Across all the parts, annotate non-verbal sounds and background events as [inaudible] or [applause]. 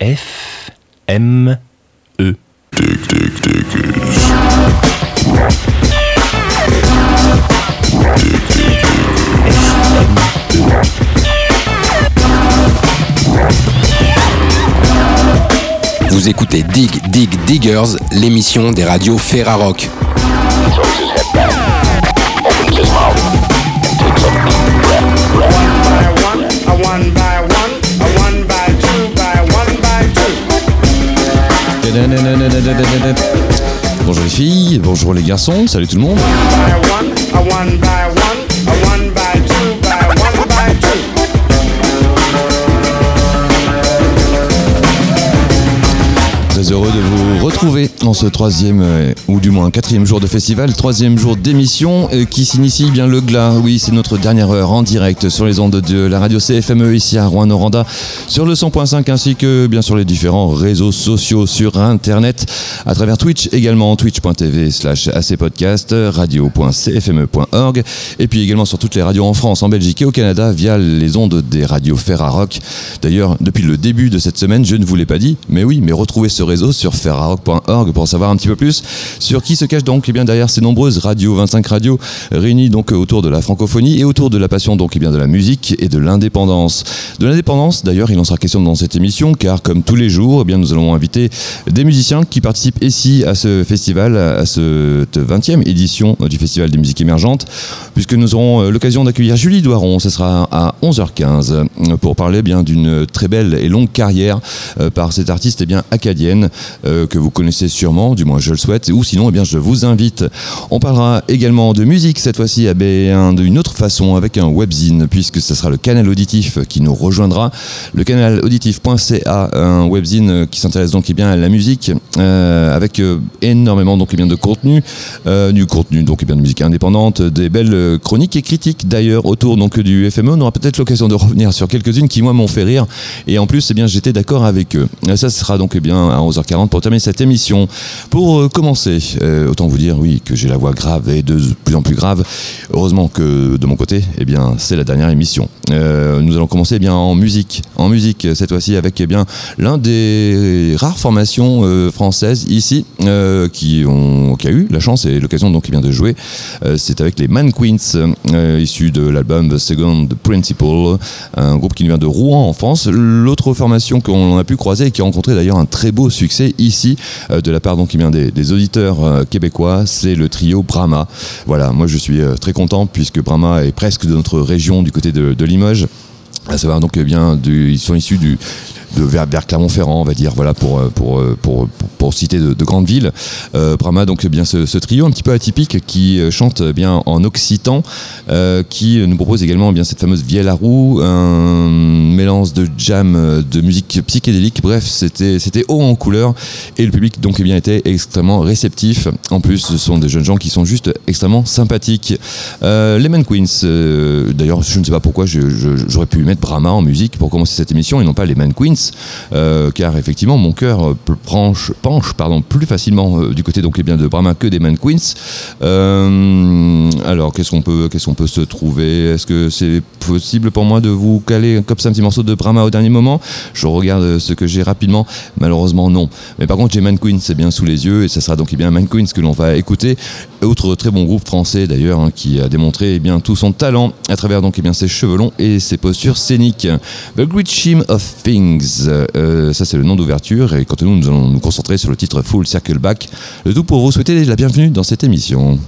F M E. Vous écoutez Dig Dig Diggers, l'émission des radios Ferrarock. Bonjour les filles, bonjour les garçons, salut tout le monde. Très heureux de vous retrouver en ce troisième, euh, ou du moins quatrième jour de festival, troisième jour d'émission euh, qui s'initie bien le glas. Oui, c'est notre dernière heure en direct sur les ondes de la radio CFME ici à Rouen-Noranda, sur le 100.5 ainsi que bien sur les différents réseaux sociaux sur Internet, à travers Twitch également, twitch.tv slash acpodcast, radio.cfme.org, et puis également sur toutes les radios en France, en Belgique et au Canada via les ondes des radios Ferrarock. D'ailleurs, depuis le début de cette semaine, je ne vous l'ai pas dit, mais oui, mais retrouvez ce réseau sur ferrarock.org pour en savoir un petit peu plus sur qui se cache donc eh bien, derrière ces nombreuses radios, 25 radios réunies donc autour de la francophonie et autour de la passion donc eh bien, de la musique et de l'indépendance. De l'indépendance, d'ailleurs, il en sera question dans cette émission car comme tous les jours, eh bien, nous allons inviter des musiciens qui participent ici à ce festival, à cette 20e édition du Festival des musiques émergentes, puisque nous aurons euh, l'occasion d'accueillir Julie Doiron, ce sera à 11h15 pour parler bien d'une très belle et longue carrière euh, par cet artiste bien, acadienne euh, que vous connaissez sûrement, du moins je le souhaite, ou sinon eh bien, je vous invite. On parlera également de musique cette fois-ci d'une autre façon avec un webzine puisque ce sera le canal auditif qui nous rejoindra. Le canal auditif.ca, un webzine qui s'intéresse donc eh bien, à la musique euh, avec euh, énormément donc, eh bien, de contenu, du contenu donc eh bien, de musique indépendante, des belles chroniques et critiques d'ailleurs autour donc, du FME. On aura peut-être l'occasion de revenir sur quelques-unes qui moi m'ont fait rire et en plus eh bien, j'étais d'accord avec eux. Ça sera donc eh bien, 11h40 pour terminer cette émission. Pour euh, commencer, euh, autant vous dire, oui, que j'ai la voix grave et de plus en plus grave. Heureusement que de mon côté, eh bien, c'est la dernière émission. Euh, nous allons commencer eh bien en musique, en musique cette fois-ci avec eh bien l'un des rares formations françaises ici qui ont qui a eu la chance et l'occasion donc eh bien de jouer. c'est avec les Man Queens issus de l'album The Second Principle, un groupe qui vient de Rouen en France. L'autre formation qu'on a pu croiser et qui a rencontré d'ailleurs un très beau succès ici euh, de la part donc bien des, des auditeurs euh, québécois, c'est le trio Brahma. Voilà, moi je suis euh, très content puisque Brahma est presque de notre région du côté de, Limoges. À savoir donc eh ils sont issus du, de vers, Clermont-Ferrand, on va dire, voilà, pour, pour, pour, pour, citer de, grandes villes. Euh, Brahma, donc bien ce, trio un petit peu atypique qui chante bien en occitan, qui nous propose également bien cette fameuse vielle à roue, un mélange de jam, de musique psychédélique. Bref, c'était haut en couleur et le public donc eh bien était extrêmement réceptif. En plus, ce sont des jeunes gens qui sont juste extrêmement sympathiques. Euh, les Man Queens, euh, d'ailleurs, je ne sais pas pourquoi j'aurais pu mettre Brahma en musique pour commencer cette émission et non pas les Man Queens, euh, car effectivement mon cœur penche, penche pardon, plus facilement du côté donc eh bien de Brahma que des Man Queens. alors qu'est-ce qu'on peut qu'est-ce qu'on peut se trouver? Est-ce que c'est possible pour moi de vous caler comme ça un petit morceau de Brahma au dernier moment? Je regarde ce que j'ai rapidement. Malheureusement, non. Mais par contre, j'ai Man Queen, c'est bien sous les yeux, et ça sera donc eh bien Man Queen ce que l'on va écouter. Autre très bon groupe français d'ailleurs, hein, qui a démontré eh bien, tout son talent à travers donc eh bien, ses cheveux longs et ses postures scéniques. The Great Shim of Things, euh, ça c'est le nom d'ouverture, et quant à nous, nous allons nous concentrer sur le titre Full Circle Back. Le tout pour vous souhaiter la bienvenue dans cette émission.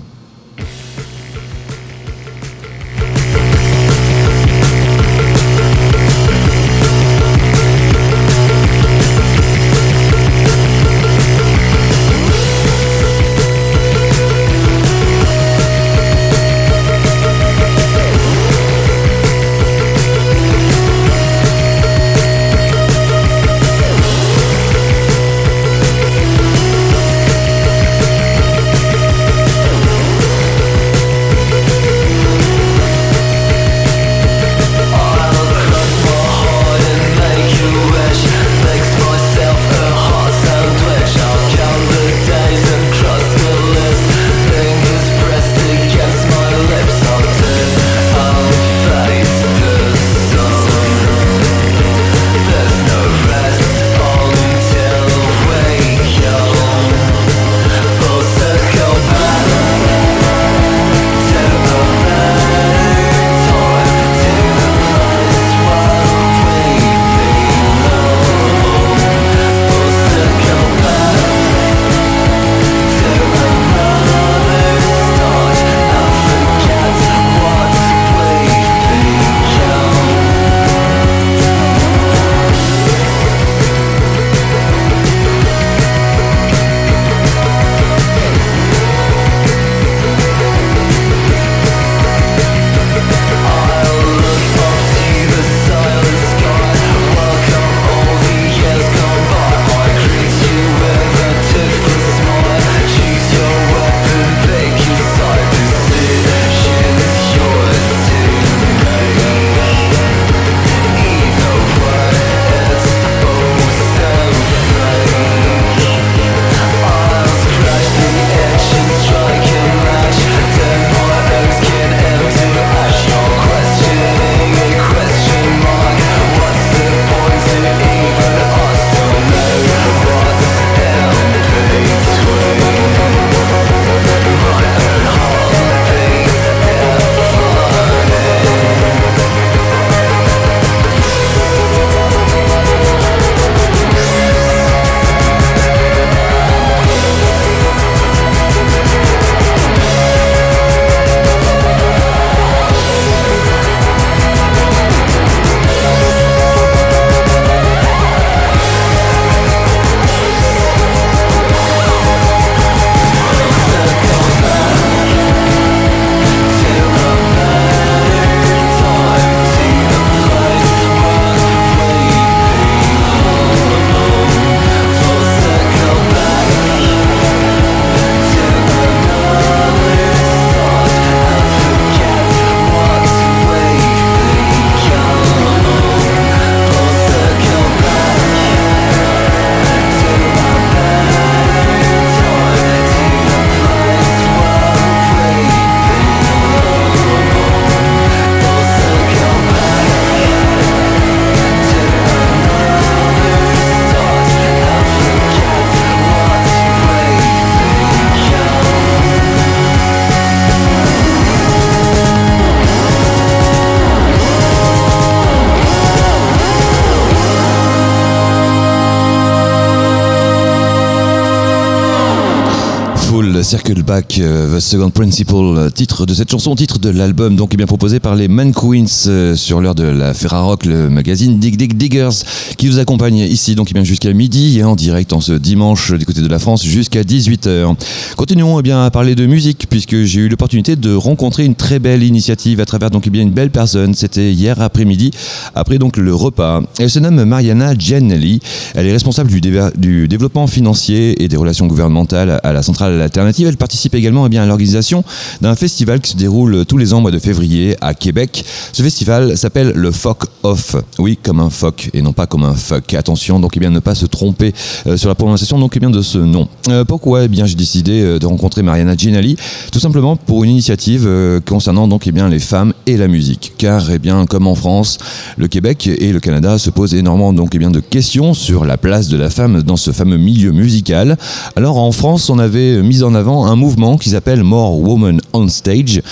Circle Back, euh, The Second Principle, titre de cette chanson, titre de l'album, donc est bien proposé par les Man Queens euh, sur l'heure de la Ferrarock, le magazine Dig Dig Diggers, qui vous accompagne ici, donc bien jusqu'à midi et en direct en ce dimanche du côté de la France jusqu'à 18h. Continuons eh bien à parler de musique puisque j'ai eu l'opportunité de rencontrer une très belle initiative à travers donc eh bien une belle personne. C'était hier après-midi, après donc le repas. Elle se nomme Mariana Giannelli. Elle est responsable du développement financier et des relations gouvernementales à la centrale alternative. Elle participe également eh bien, à l'organisation d'un festival qui se déroule tous les ans au mois de février à Québec. Ce festival s'appelle le Fuck Off. Oui, comme un fuck et non pas comme un fuck. Attention, donc eh bien ne pas se tromper euh, sur la prononciation donc eh bien de ce nom. Euh, pourquoi? Eh bien j'ai décidé euh, de rencontrer Mariana Ginali Tout simplement pour une initiative concernant donc eh bien les femmes et la musique. Car eh bien comme en France, le Québec et le Canada se posent énormément donc eh bien de questions sur la place de la femme dans ce fameux milieu musical. Alors en France, on avait mis en avant un mouvement qui s'appelle More Women on Stage,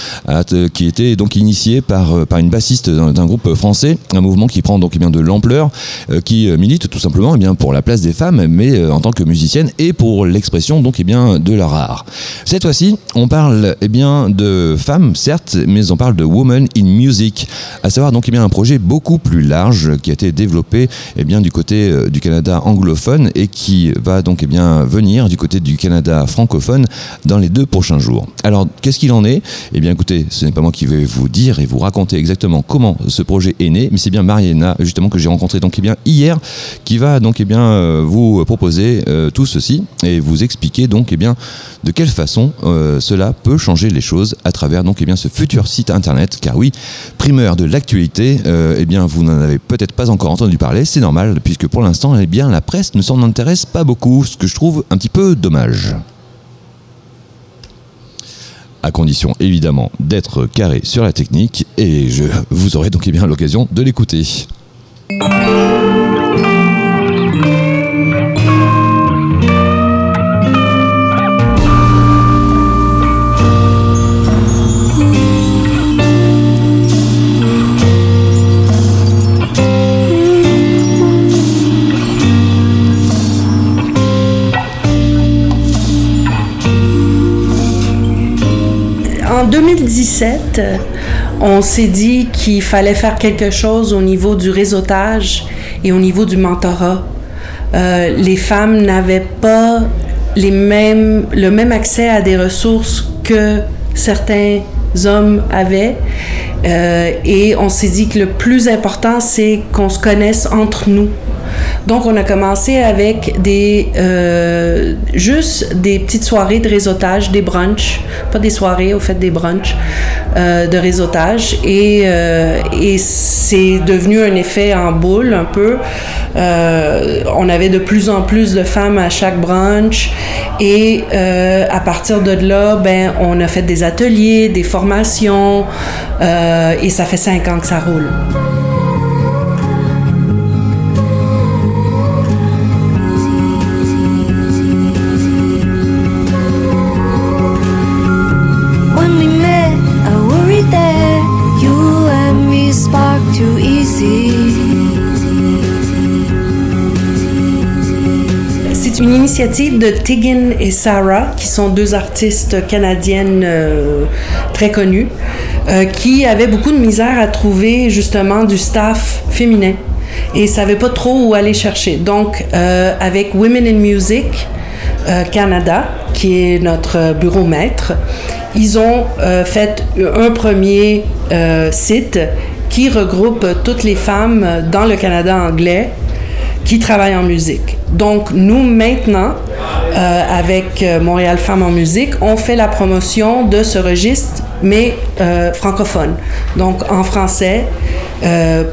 qui était donc initié par, par une bassiste d'un groupe français, un mouvement qui prend donc eh bien de l'ampleur, qui milite tout simplement eh bien, pour la place des femmes, mais en tant que musicienne et pour l'expression donc eh bien, de leur art. Cette fois-ci, on parle eh bien, de femmes, certes, mais on parle de Women in Music, à savoir donc eh bien, un projet beaucoup plus large qui a été développé eh bien, du côté du Canada anglophone et qui va donc eh bien, venir du côté du Canada francophone dans les deux prochains jours. Alors, qu'est-ce qu'il en est? Eh bien, écoutez, ce n'est pas moi qui vais vous dire et vous raconter exactement comment ce projet est né, mais c'est bien Mariana, justement, que j'ai rencontré donc, eh bien, hier, qui va donc eh bien, euh, vous proposer euh, tout ceci et vous expliquer donc eh bien, de quelle façon euh, cela peut changer les choses à travers donc, eh bien, ce futur site internet. Car oui, primeur de l'actualité, eh bien, vous n'en avez peut-être pas encore entendu parler, c'est normal, puisque pour l'instant, eh bien, la presse ne s'en intéresse pas beaucoup, ce que je trouve un petit peu dommage à condition évidemment d'être carré sur la technique et je vous aurez donc bien l'occasion de l'écouter. 2017, on s'est dit qu'il fallait faire quelque chose au niveau du réseautage et au niveau du mentorat. Euh, les femmes n'avaient pas les mêmes, le même accès à des ressources que certains hommes avaient. Euh, et on s'est dit que le plus important, c'est qu'on se connaisse entre nous. Donc, on a commencé avec des euh, juste des petites soirées de réseautage, des brunchs, pas des soirées, au fait des brunchs euh, de réseautage, et, euh, et c'est devenu un effet en boule un peu. on avait de plus en plus de femmes à chaque brunch, et à partir de là, ben, on a fait des ateliers, des formations, et ça fait cinq ans que ça roule. Une initiative de Tiggin et Sarah, qui sont deux artistes canadiennes euh, très connues, euh, qui avaient beaucoup de misère à trouver justement du staff féminin et savaient pas trop où aller chercher. Donc, euh, avec Women in Music Canada, qui est notre bureau maître, ils ont fait un premier site qui regroupe toutes les femmes dans le Canada anglais qui travaillent en musique. Donc, nous, maintenant, euh, avec euh, Montréal Femmes en musique, on fait la promotion de ce registre, mais euh, francophone. Donc, en français,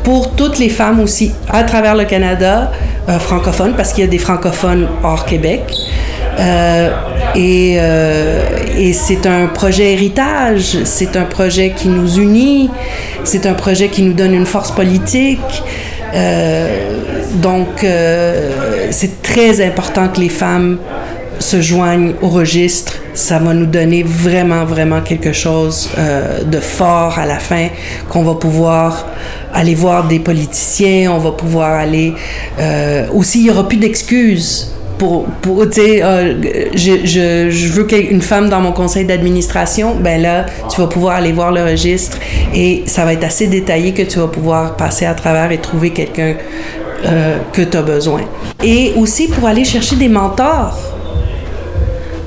pour toutes les femmes aussi, à travers le Canada, francophone, parce qu'il y a des francophones hors Québec. et c'est un projet héritage, c'est un projet qui nous unit, c'est un projet qui nous donne une force politique. Euh, donc, euh, c'est très important que les femmes se joignent au registre. Ça va nous donner vraiment, vraiment quelque chose euh, de fort à la fin, qu'on va pouvoir aller voir des politiciens, on va pouvoir aller... aussi, il n'y aura plus d'excuses pour, pour tu sais, euh, je, je, je, veux une femme dans mon conseil d'administration, ben là, tu vas pouvoir aller voir le registre et ça va être assez détaillé que tu vas pouvoir passer à travers et trouver quelqu'un euh, que tu as besoin. Et aussi pour aller chercher des mentors,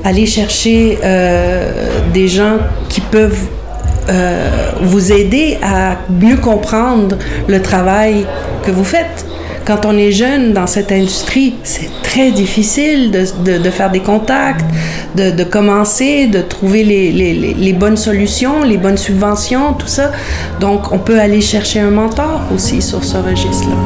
aller chercher euh, des gens qui peuvent vous aider à mieux comprendre le travail que vous faites quand on est jeune dans cette industrie, c'est très difficile de, de, faire des contacts, de, de commencer, de trouver les, les, les, bonnes solutions, les bonnes subventions, tout ça. Donc, on peut aller chercher un mentor aussi sur ce registre-là.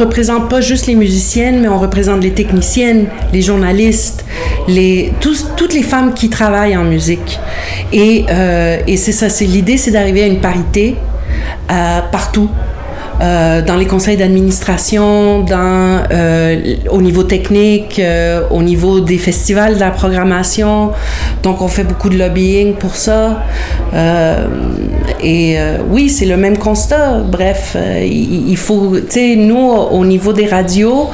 Représente pas juste les musiciennes, mais on représente les techniciennes, les journalistes, les, toutes les femmes qui travaillent en musique. Et, euh, et c'est ça, c'est l'idée, c'est d'arriver à une parité euh, partout. Euh, dans les conseils d'administration, euh, au niveau technique, euh, au niveau des festivals de la programmation. Donc on fait beaucoup de lobbying pour ça. et oui, c'est le même constat. Bref, il, faut, tu sais, nous au niveau des radios.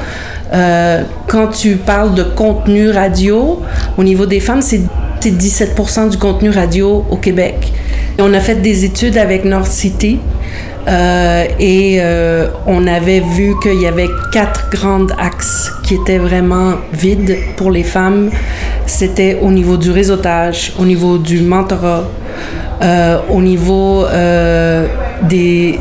quand tu parles de contenu radio, au niveau des femmes, c'est 17 du contenu radio au Québec. On a fait des études avec North City, et euh, on avait vu qu'il y avait quatre grands axes qui étaient vraiment vides pour les femmes. C'était au niveau du réseautage, au niveau du mentorat, euh, au niveau des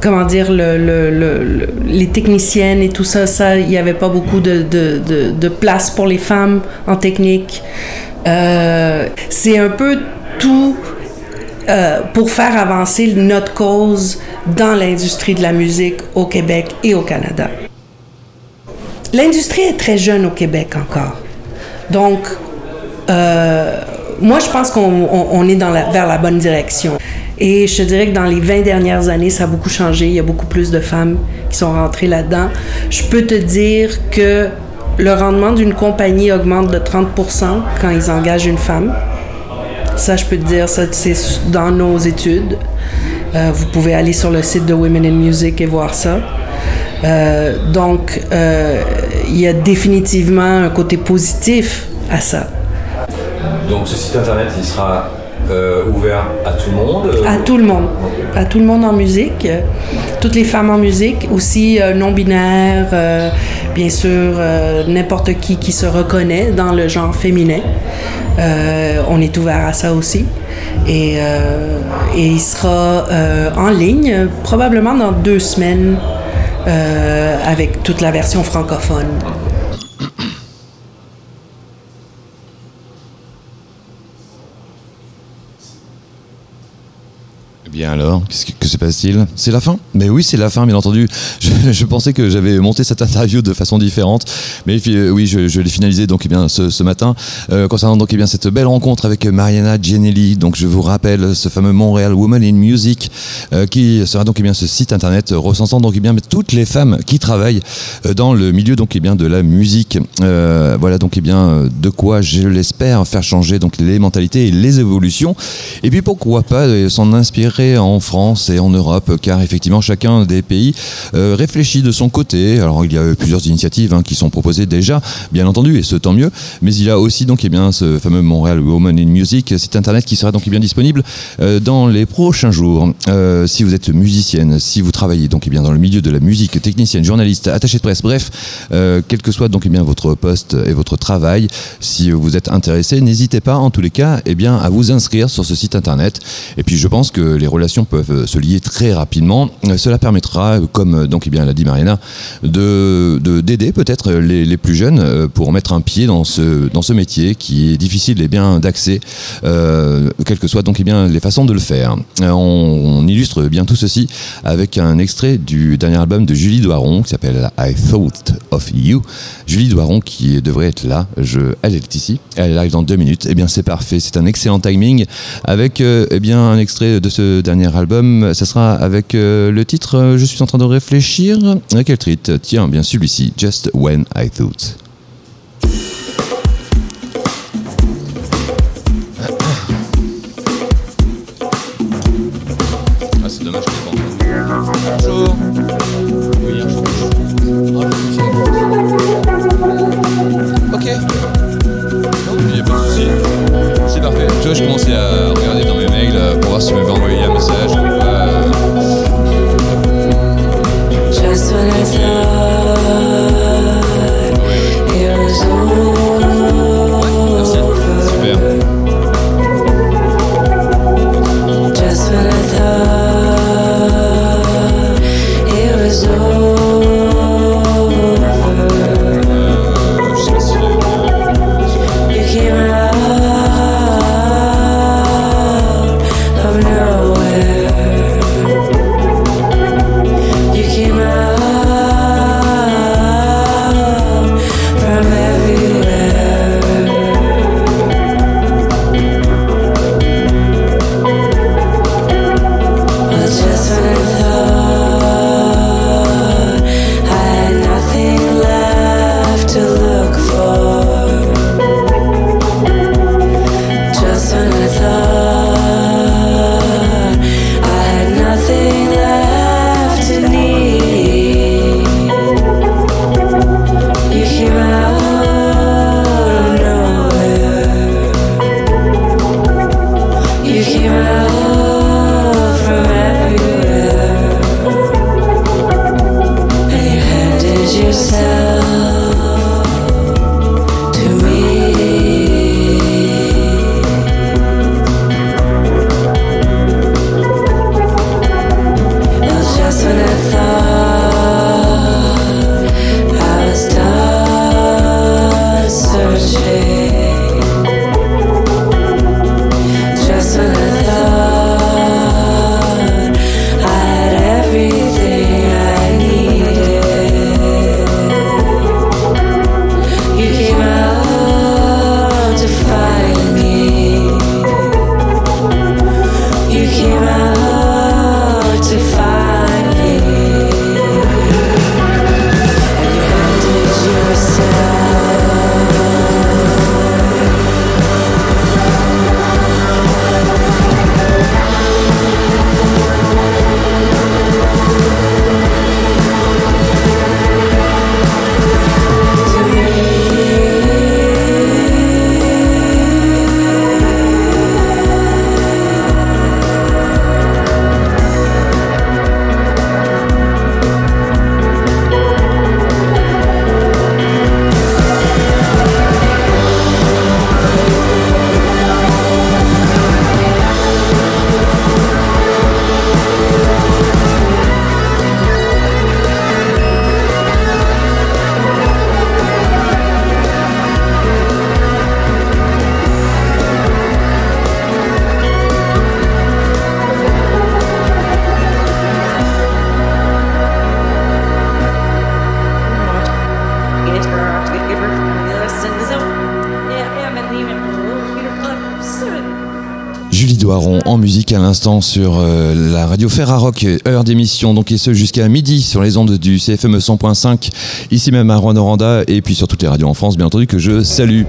comment dire, le, le, les techniciennes et tout ça, ça, il n'y avait pas beaucoup de, de, place pour les femmes en technique. c'est un peu tout euh, pour faire avancer notre cause dans l'industrie de la musique au Québec et au Canada. L'industrie est très jeune au Québec encore. Donc, euh, moi, je pense qu'on est dans la, vers la bonne direction. Et je dirais que dans les 20 dernières années, ça a beaucoup changé. Il y a beaucoup plus de femmes qui sont rentrées là-dedans. Je peux te dire que le rendement d'une compagnie augmente de 30% quand ils engagent une femme. Ça, je peux te dire, c'est dans nos études. Euh, vous pouvez aller sur le site de Women in Music et voir ça. Euh, donc, euh, il y a définitivement un côté positif à ça. Donc, ce site internet, il sera ouvert à tout le monde À tout le monde. À tout le monde en musique. Toutes les femmes en musique, aussi non-binaires, bien sûr, n'importe qui qui se reconnaît dans le genre féminin. Euh, on est ouvert à ça aussi. Et, euh, il sera euh, en ligne probablement dans deux semaines avec toute la version francophone. Bien alors, qu'est-ce que, se passe-t-il? C'est la fin? Mais oui, c'est la fin, bien entendu. [laughs] Je, pensais que j'avais monté cette interview de façon différente, mais euh, oui, je, l'ai finalisé donc eh bien ce, matin euh, concernant donc eh bien cette belle rencontre avec Mariana Gianelli. Donc je vous rappelle ce fameux Montréal Woman in Music euh, qui sera donc eh bien ce site internet recensant donc eh bien toutes les femmes qui travaillent dans le milieu donc eh bien de la musique. voilà donc eh bien de quoi je l'espère faire changer donc les mentalités et les évolutions. Et puis pourquoi pas s'en inspirer en France et en Europe, car effectivement chacun des pays euh, réfléchit de son côté. Alors il y a plusieurs initiatives hein, qui sont proposées déjà, bien entendu, et ce tant mieux. Mais il y a aussi donc eh bien ce fameux Montréal Woman in Music, site internet qui sera donc eh bien disponible euh, dans les prochains jours. Euh, si vous êtes musicienne, si vous travaillez donc eh bien dans le milieu de la musique, technicienne, journaliste, attaché de presse, bref, quel que soit donc eh bien votre poste et votre travail, si vous êtes intéressé, n'hésitez pas en tous les cas eh bien à vous inscrire sur ce site internet. Et puis je pense que les relations peuvent se lier très rapidement. cela permettra, comme donc eh bien l'a dit Mariana, de d'aider peut-être les, plus jeunes pour mettre un pied dans ce dans ce métier qui est difficile et bien d'accès, quelles que soient donc eh bien les façons de le faire. On, illustre bien tout ceci avec un extrait du dernier album de Julie Doiron qui s'appelle I Thought of You. Julie Doiron qui devrait être là, je, elle est ici, elle arrive dans deux minutes. Eh bien c'est parfait, c'est un excellent timing avec eh bien un extrait de ce dernier album. Ça sera avec euh, le titre, euh, je suis en train de réfléchir. À quel titre Tiens, bien celui-ci, Just When I Thought. Ah, c'est dommage, Bonjour. Oui, Ok. Non, il n'y a pas de souci. C'est parfait. Tu vois, je commençais à regarder dans mes mails euh, pour voir si tu m'avais envoyé un message. En musique à l'instant sur euh, la radio Ferrarock, heure d'émission, donc et ce jusqu'à midi sur les ondes du CFM 100.5, ici même à Rouen-Noranda et puis sur toutes les radios en France, bien entendu, que je salue.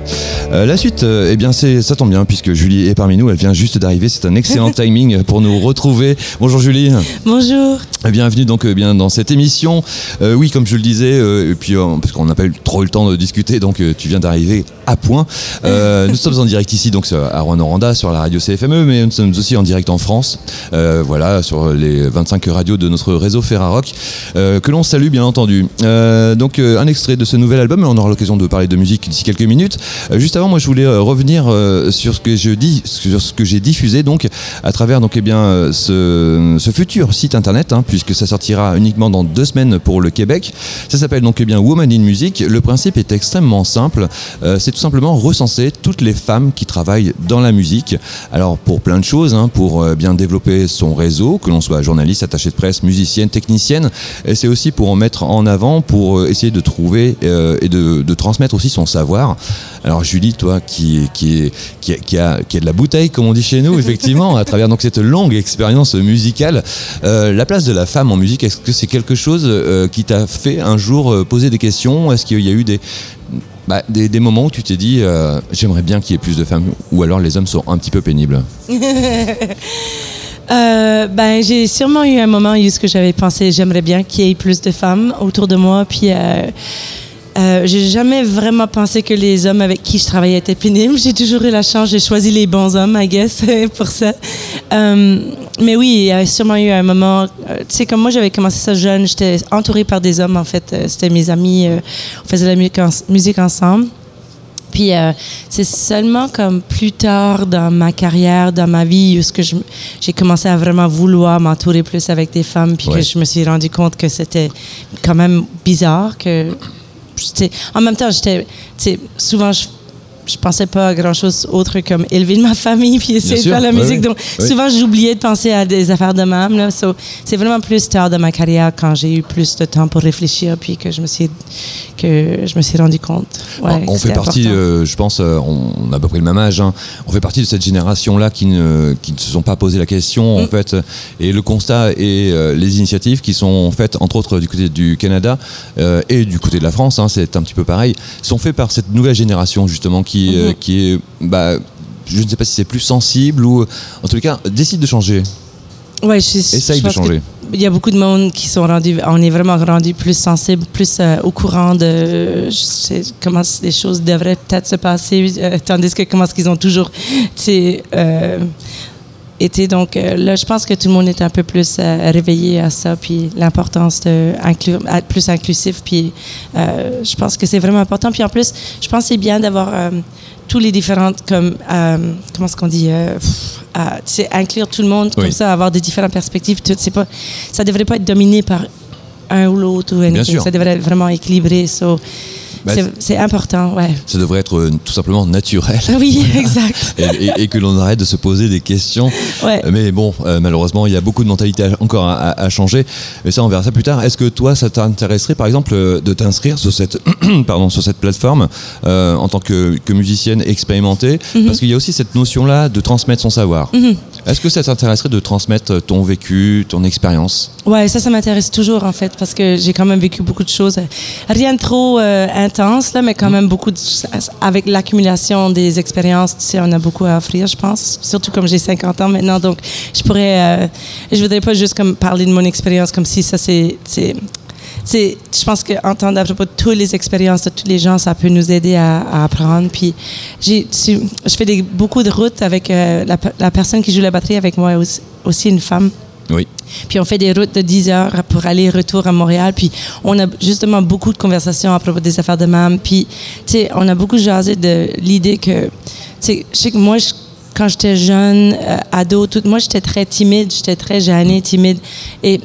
Euh, la suite, euh, eh bien, c'est, ça tombe bien puisque Julie est parmi nous, elle vient juste d'arriver, c'est un excellent [laughs] timing pour nous retrouver. Bonjour Julie. Bonjour. Bienvenue donc euh, bien dans cette émission. Euh, oui, comme je le disais, euh, et puis euh, parce qu'on n'a pas eu trop le temps de discuter, donc euh, tu viens d'arriver à point. Euh, [laughs] nous sommes en direct ici donc à Rouen-Noranda sur la radio CFME, mais nous sommes aussi en direct en France, euh, voilà, sur les 25 radios de notre réseau Ferrarock, euh, que l'on salue bien entendu. Euh, donc un extrait de ce nouvel album, on aura l'occasion de parler de musique d'ici quelques minutes. Juste avant, moi je voulais revenir sur ce que je dis, sur ce que j'ai diffusé donc à travers donc eh bien ce, ce futur site internet, hein, puisque ça sortira uniquement dans deux semaines pour le Québec. Ça s'appelle donc eh bien Woman in Music. Le principe est extrêmement simple. C'est tout simplement recenser toutes les femmes qui travaillent dans la musique. Alors pour plein de choses, hein, pour euh, bien développer son réseau, que l'on soit journaliste, attaché de presse, musicienne, technicienne, et c'est aussi pour en mettre en avant, pour euh, essayer de trouver euh, et de, de transmettre aussi son savoir. Alors Julie, toi qui, qui, qui, qui, a, qui a de la bouteille, comme on dit chez nous, [laughs] effectivement, à travers donc cette longue expérience musicale, euh, la place de la femme en musique, est-ce que c'est quelque chose euh, qui t'a fait un jour euh, poser des questions? Est-ce qu'il y a eu des, bah, des, moments où tu t'es dit euh, j'aimerais bien qu'il y ait plus de femmes ou alors les hommes sont un petit peu pénibles [laughs] ben, j'ai sûrement eu un moment où j'avais pensé, j'aimerais bien qu'il y ait plus de femmes autour de moi. Puis, euh, euh, j'ai jamais vraiment pensé que les hommes avec qui je travaillais étaient pénibles. J'ai toujours eu la chance, j'ai choisi les bons hommes, I guess, [laughs] pour ça. Euh, mais oui, il y a sûrement eu un moment. euh, tu sais, comme moi, j'avais commencé ça jeune, j'étais entourée par des hommes, en fait. C'était mes amis, on faisait de la musique, en- musique ensemble. Puis euh, c'est seulement comme plus tard dans ma carrière, dans ma vie, où ce que j'ai commencé à vraiment vouloir m'entourer plus avec des femmes, puis Ouais. que je me suis rendu compte que c'était quand même bizarre que en même temps j'étais souvent je je pensais pas à grand chose autre comme élever de ma famille [laughs] puis essayer de sûr, faire la musique donc souvent j'oubliais de penser à des affaires de même là So, c'est vraiment plus tard dans ma carrière quand j'ai eu plus de temps pour réfléchir puis que je me suis que je me suis rendu compte ouais, on fait partie, euh, je pense, euh, on, a à peu près le même âge. hein. On fait partie de cette génération-là qui ne, qui ne se sont pas posé la question, en Mm. fait. Et le constat et euh, les initiatives qui sont faites, entre autres, du côté du Canada et du côté de la France, hein, c'est un petit peu pareil, sont faits par cette nouvelle génération, justement, qui, euh, Mhm. qui est, bah, je ne sais pas si c'est plus sensible ou, en tous les cas, décide de changer, Ouais, je, suis- essaye je de changer. Il y a beaucoup de monde qui sont rendus, on est vraiment rendus plus sensibles, plus euh, au courant de je sais, comment les choses devraient peut-être se passer, euh, tandis que comment est-ce qu'ils ont toujours, tu sais, été. Donc euh, là, je pense que tout le monde est un peu plus euh, réveillé à ça, puis l'importance de inclure, plus inclusif, puis euh, je pense que c'est vraiment important. Puis en plus, je pense que c'est bien d'avoir tous les différentes, comme, euh, comment est-ce qu'on dit, euh, pff, sais, inclure tout le monde, Oui. comme ça, avoir des différentes perspectives. Tout, c'est pas, ça devrait pas être dominé par un ou l'autre ou anything. Ça devrait être vraiment équilibré. So, Bah, c'est, important, ouais. Ça devrait être euh, tout simplement naturel. Oui, [laughs] exact. et, et- et que l'on arrête de se poser des questions. Ouais. Mais bon, euh, malheureusement, il y a beaucoup de mentalités encore à, changer. Mais ça, on verra ça plus tard. Est-ce que toi, ça t'intéresserait, par exemple, euh, de t'inscrire sur cette, [clears throat] pardon, sur cette plateforme euh, en tant que, que musicienne expérimentée? Mhm. Parce qu'il y a aussi cette notion-là de transmettre son savoir. Est-ce que ça t'intéresserait de transmettre ton vécu, ton expérience? Ouais, ça, ça m'intéresse toujours en fait parce que j'ai quand même vécu beaucoup de choses. Rien de trop euh, intense là, mais quand même beaucoup de, avec l'accumulation des expériences. Tu sais, on a beaucoup à offrir, je pense. Surtout comme j'ai 50 ans maintenant, donc je pourrais, euh, je voudrais pas juste comme parler de mon expérience comme si ça c'est, c'est je pense qu'entendre à propos de toutes les expériences de tous les gens, ça peut nous aider à, à apprendre. Puis, j'ai, je fais des, beaucoup de routes avec euh, la, pe- la personne qui joue la batterie avec moi, aussi, aussi une femme. Oui. Puis on fait des routes de 10 heures pour aller-retour à Montréal. Puis on a justement beaucoup de conversations à propos des affaires de même. Puis, tu sais, on a beaucoup jasé de l'idée que, tu sais, je sais que moi, je- quand j'étais jeune, euh, ado, tout, moi, j'étais très timide, j'étais très gênée, timide. Et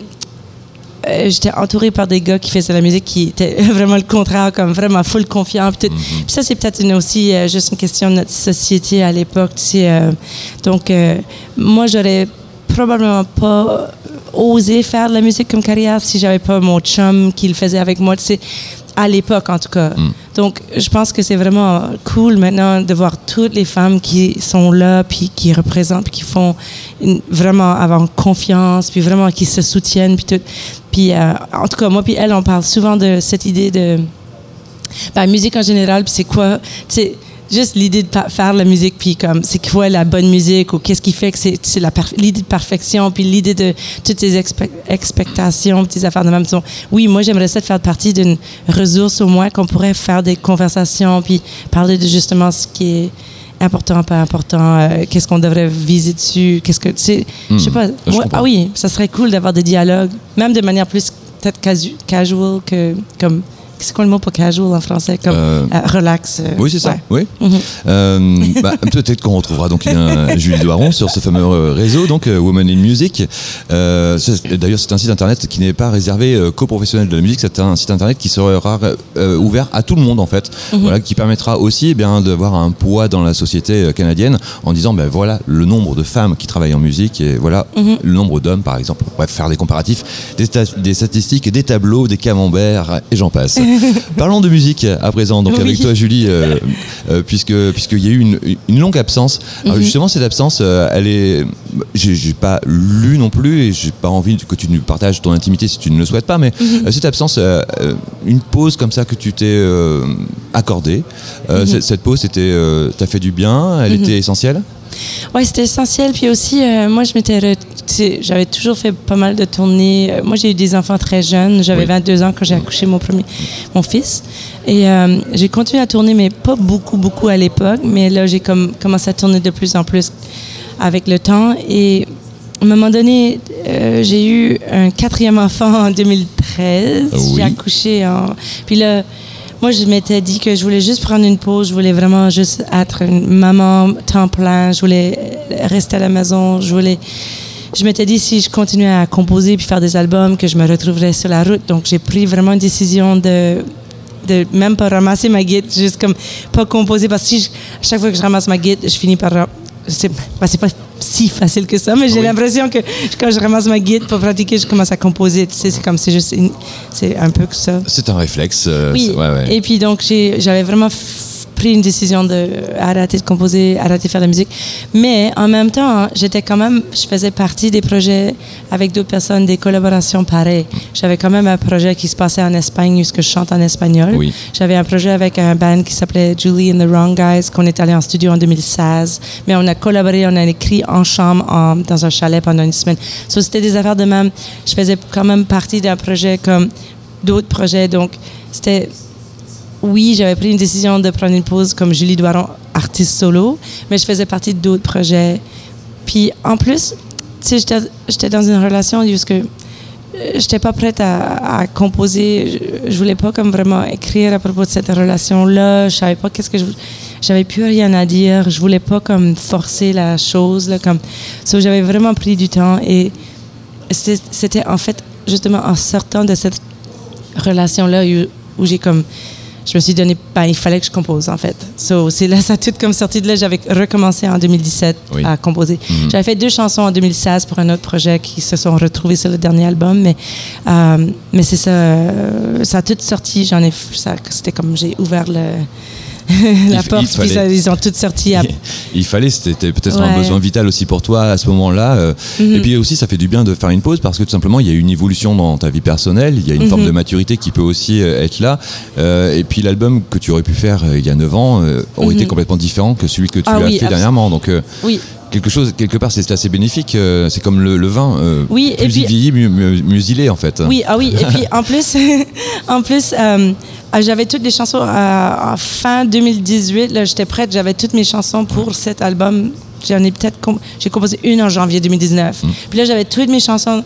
euh, j'étais entourée par des gars qui faisaient de la musique qui étaient [laughs] vraiment le contraire, comme vraiment full confiant. Puis, tout. Puis ça, c'est peut-être aussi euh, juste une question de notre société à l'époque. Tu sais, euh, donc, moi, j'aurais probablement pas osé faire de la musique comme carrière si j'avais pas mon chum qui le faisait avec moi. Tu sais, à l'époque, en tout cas. Donc, je pense que c'est vraiment cool maintenant de voir toutes les femmes qui sont là, puis qui représentent, puis qui font une- vraiment avoir confiance, puis vraiment qui se soutiennent, puis tout. Puis, euh, en tout cas, moi puis elle, on parle souvent de cette idée de ben, musique en général, puis c'est quoi, tu sais, juste l'idée de faire la musique, puis comme, c'est quoi la bonne musique, ou qu'est-ce qui fait que c'est, c'est la perf- l'idée de perfection, puis l'idée de toutes ces expe- expectations, petites affaires de même sont, oui, moi, j'aimerais ça de faire partie d'une ressource au moins qu'on pourrait faire des conversations, puis parler de justement ce qui est important, pas important, euh, qu'est-ce qu'on devrait viser dessus, qu'est-ce que, c'est, je sais pas. Hmm. je comprends. ah oui, ça serait cool d'avoir des dialogues, même de manière plus peut-être casu- casual que comme. C'est quoi le mot pour casual en français? Comme Euh, euh, relax. euh, Oui, c'est ça. ouais. Oui. Mhm. Euh, bah, [laughs] Peut-être qu'on retrouvera donc bien, Julie Doiron sur ce fameux réseau, donc Women in Music. C'est- D'ailleurs, c'est un site internet qui n'est pas réservé qu'aux professionnels de la musique. C'est un site internet qui sera ouvert à tout le monde en fait. Voilà, qui permettra aussi eh bien d'avoir un poids dans la société canadienne en disant ben voilà le nombre de femmes qui travaillent en musique et voilà le nombre d'hommes par exemple. Bref, faire des comparatifs, des statistiques, des tableaux, des camemberts et j'en passe. [laughs] Parlons de musique à présent. Donc Oui. avec toi Julie, euh, euh, puisque puisqu'il y a eu une, une longue absence. Alors, justement cette absence, euh, elle est, j'ai pas lu non plus et j'ai pas envie que tu nous partages ton intimité si tu ne le souhaites pas. Mais euh, cette absence, une pause comme ça que tu t'es accordée. euh, cette, cette pause, c'était, t'as fait du bien. Elle était essentielle? Ouais, c'était essentiel. Puis aussi, euh, moi, je m'étais, j'avais toujours fait pas mal de tournées. Euh, Moi, j'ai eu des enfants très jeunes. J'avais Oui. 22 ans quand j'ai accouché mon premier, mon fils. Et euh, j'ai continué à tourner, mais pas beaucoup, beaucoup à l'époque. Mais là, j'ai comme commencé à tourner de plus en plus avec le temps. Et à un moment donné, euh, j'ai eu un quatrième [laughs] enfant en 2013. Ah oui. J'ai accouché en. Puis là. Moi, je m'étais dit que je voulais juste prendre une pause. Je voulais vraiment juste être une maman temps plein. Je voulais rester à la maison. Je voulais. Je m'étais dit si je continuais à composer puis faire des albums, que je me retrouverais sur la route. Donc, j'ai pris vraiment une décision de de même pas ramasser ma guide, juste comme pas composer parce que si à chaque fois que je ramasse ma guide, je finis par c'est pas si facile que ça, mais j'ai l'impression que quand je ramasse ma guide pour pratiquer, je commence à composer. Tu sais, c'est comme c'est juste c'est un peu que ça. C'est un réflexe. euh, Oui. c'est- ouais, ouais. Et puis donc j'avais vraiment pris une décision de arrêter de composer, arrêter de faire de la musique. Mais en même temps, j'étais quand même, je faisais partie des projets avec d'autres personnes, des collaborations pareilles. J'avais quand même un projet qui se passait en Espagne, où ce que je chante en espagnol. Oui. J'avais un projet avec un band qui s'appelait Julie and the Wrong Guys, qu'on est allé en studio en 2016. Mais on a collaboré, on a écrit en chambre, en- dans un chalet pendant une semaine. So, c'était des affaires de même. Je faisais quand même partie d'un projet comme d'autres projets. Donc, c'était oui, j'avais pris une décision de prendre une pause comme Julie Doiron, artiste solo, mais je faisais partie d'autres projets. Puis en plus, tu j'étais- dans une relation où que euh, j'étais pas prête à, composer. Je, je voulais pas comme vraiment écrire à propos de cette relation-là. Je savais pas qu'est-ce que j'avais plus rien à dire. Je voulais pas comme forcer la chose là, comme. So, j'avais vraiment pris du temps et c'était en fait justement en sortant de cette relation-là où j'ai comme. Je me suis donné. Ben, il fallait que je compose, en fait. So, c'est là, [laughs] ça a tout comme sorti de là. J'avais recommencé en 2017 Oui. à composer. J'avais fait deux chansons en 2016 pour un autre projet qui se sont retrouvées sur le dernier album. Mais, euh, mais c'est ça. euh, ça a tout sorti. J'en ai. ça- C'était comme j'ai ouvert le. [laughs] la Il- porte, il fallait- ils ont toutes sorti. à- [laughs] Il fallait, c'était peut-être un besoin vital aussi pour toi à ce moment-là. euh, Mhm. Et puis aussi, ça fait du bien de faire une pause parce que tout simplement, il y a une évolution dans ta vie personnelle, il y a une Mhm. forme de maturité qui peut aussi euh, être là. Euh, et puis l'album que tu aurais pu faire il y a 9 ans euh, aurait été complètement différent que celui que tu Mhm. Ah as oui, fait dernièrement. Donc Oui. Quelque chose, quelque part, c'est assez bénéfique. euh, c'est comme le, le vin. euh, Oui, et plus il puis- vieillit, mieux, mieux- mieux il est en fait. Oui, ah oui. Et puis [laughs] en plus, [laughs] en plus, euh, euh, j'avais toutes les chansons en fin 2018. Là, j'étais prête. J'avais toutes mes chansons pour cet album. J'en ai peut-être j'ai composé une en janvier 2019. Puis là, j'avais toutes mes chansons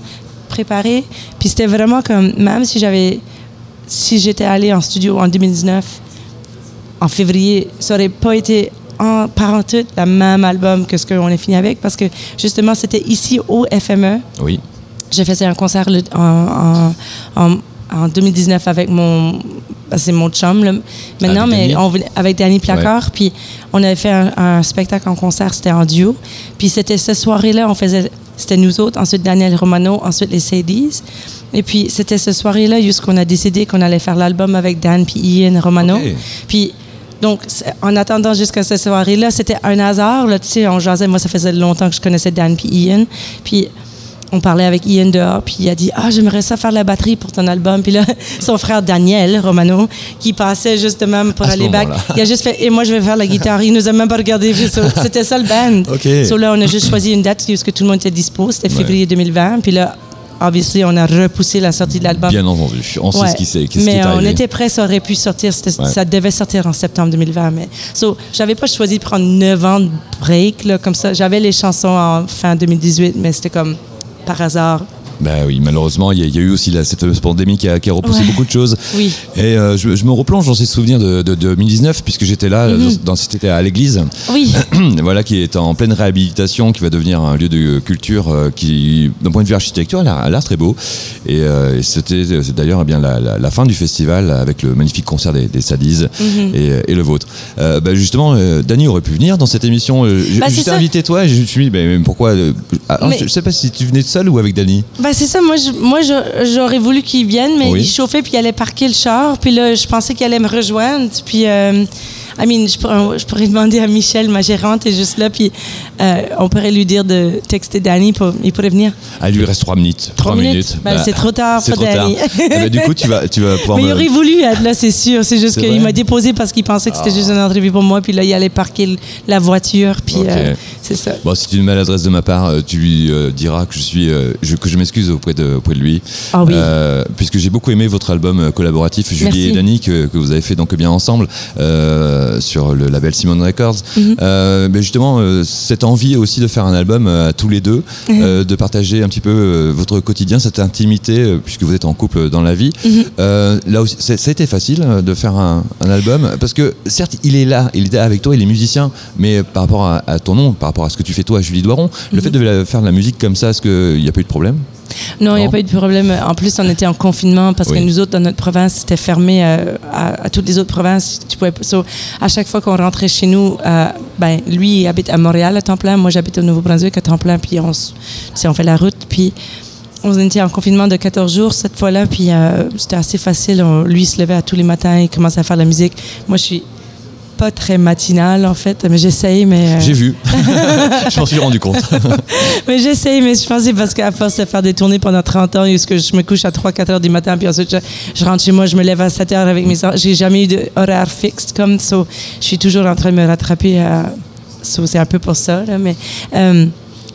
préparées. Puis c'était vraiment comme même si j'avais si j'étais allée en studio en 2019 en février, ça aurait pas été en par en tout le même album que ce qu'on a fini avec parce que justement c'était ici au FME Oui. j'ai fait un concert le- en, en, en, en 2019 avec mon ben, c'est mon chum là, maintenant Avec mais on avec Danny Placard puis on avait fait un, un spectacle en concert c'était en duo. Puis c'était cette soirée là on faisait c'était nous autres ensuite Daniel Romano ensuite les Sadies et puis c'était cette soirée là qu'on a décidé qu'on allait faire l'album avec Dan puis Ian Romano. Ok. puis donc, en attendant jusqu'à cette soirée-là, c'était un hasard. Là, tu sais, on jasait. Moi, ça faisait longtemps que je connaissais Dan puis Ian. Puis on parlait avec Ian dehors, puis il a dit Ah, j'aimerais ça faire la batterie pour ton album. Puis là, [laughs] son frère Daniel Romano, qui passait justement pour À aller back, il a juste fait Et moi, je vais faire la guitare. Il nous a même pas regardé. C'était ça le band. [laughs] Ok. So là, on a juste choisi une date que tout le monde était dispo. C'était Ouais. février 2020. Puis là, obviously, on a repoussé la sortie de l'album. Bien entendu, on sait Ouais. ce qui s'est mais on arrivé. était prêts, ça aurait pu sortir, Ouais. ça devait sortir en septembre 2020. Mais so, j'avais pas choisi de prendre 9 ans de break là, comme ça. J'avais les chansons en fin 2018, mais c'était comme par hasard. Bah oui, malheureusement, il y, a- il y a eu aussi la- cette pandémie qui a, qui a repoussé Ouais. beaucoup de choses. Oui. Et euh, je, je me replonge dans ces souvenirs de, de- de 2019, puisque j'étais là, dans, dans- c'était à l'église, Oui, [clears throat] voilà, qui est en pleine réhabilitation, qui va devenir un lieu de culture euh, qui, d'un point de vue architectural, a l'air très beau. Et, euh, et c'était d'ailleurs eh bien la, la- la fin du festival avec le magnifique concert des, des Sadies Mhm. et, et le vôtre. Bah, justement, Dany aurait pu venir dans cette émission. Je Bah, t'ai invité toi et je me suis dit, bah, mais pourquoi alors, Mais- Je sais pas si tu venais seul ou avec Dany. Ben, c'est ça. Moi, je- moi j'aurais voulu qu'il vienne, mais Oui. il chauffait puis il allait parquer le char. Puis là, je pensais qu'il allait me rejoindre. Puis, euh, I mean, je, pourrais, je pourrais demander à Michel, ma gérante, est juste là. Puis euh, on pourrait lui dire de texter Danny. Pour, il pourrait venir. Ah, il lui reste 3 minutes. Trois Trois minutes? Ben, Bah, c'est trop tard pour trop tard. Danny. Eh ben, du coup, tu vas, tu vas [laughs] pouvoir Mais il aurait voulu être là, c'est sûr. C'est juste qu'il m'a déposé parce qu'il pensait que c'était juste une entrevue pour moi. Puis là, il allait parquer la voiture. Puis euh, c'est ça. Bon, c'est une maladresse de ma part. euh, Tu lui euh, diras que je suis, je- que je m'excuse auprès de, auprès de lui, Ah oui. Puisque j'ai beaucoup aimé votre album collaboratif Julie Merci. et Dany que, que vous avez fait donc bien ensemble euh, sur le label Simon Records. Mhm. Euh, mais justement, euh, cette envie aussi de faire un album euh, à tous les deux, Mhm. euh, de partager un petit peu euh, votre quotidien, cette intimité, euh, puisque vous êtes en couple dans la vie. Mhm. Euh, là aussi, ça a été facile euh, de faire un, un album? Parce que certes, il est là, il est avec toi, il est musicien, mais par rapport à, à ton nom, par rapport à ce que tu fais toi, Julie Doiron, le fait de faire de la musique comme ça, est-ce qu'il n'y a pas eu de problème? Non, il n'y a pas eu de problème. En plus, on était en confinement parce Oui. que nous autres, dans notre province, c'était fermé euh, à, à toutes les autres provinces. Tu pouvais, so, à chaque fois qu'on rentrait chez nous, euh, ben, lui, il habite à Montréal à temps plein. Moi, j'habite au Nouveau-Brunswick à temps plein. Puis on, on fait la route. Puis on était en confinement de 14 jours cette fois-là. Puis euh, c'était assez facile. On- lui, il se levait à tous les matins. Il commençait à faire de la musique. Moi, je suis pas très matinale, en fait. Mais j'essaye. Mais, euh, J'ai vu, [laughs] je m'en suis rendu compte. [laughs] mais j'essaye, mais je pense que c'est parce qu'à force de faire des tournées pendant 30 ans, est-ce que je me couche à 3-4 heures du matin, puis ensuite je, je rentre chez moi, je me lève à 7 heures avec mes heures. J'ai jamais eu d'horaire fixe comme ça. Je suis toujours en train de me rattraper. À, so, c'est un peu pour ça, là, mais euh,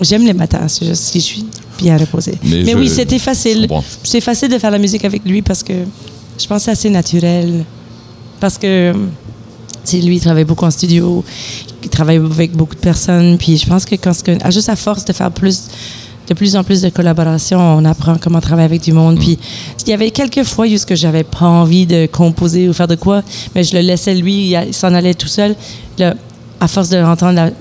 j'aime les matins, si je suis bien reposée. Mais Mais, je- oui, c'était facile. C'est facile de faire la musique avec lui parce que je pense que c'est assez naturel. Parce que lui, il travaille beaucoup en studio, il travaille avec beaucoup de personnes, puis je pense que quand juste à force de faire plus de plus en plus de collaborations, on apprend comment travailler avec du monde. Puis il y avait quelques fois où que j'avais pas envie de composer ou faire de quoi, mais je le laissais lui, il, s'en allait tout seul. Là, à force de entendre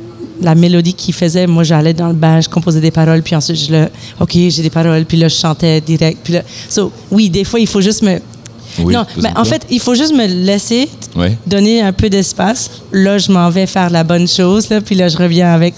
la, mélodie qu'il faisait, moi j'allais dans le bain, je composais des paroles, puis ensuite je le, ok, j'ai des paroles, puis là je chantais direct, puis là, so, oui, des fois il faut juste me, Oui, non, mais en fait il faut juste me laisser donner un peu d'espace. Là, je m'en vais faire la bonne chose, là, puis là, je reviens avec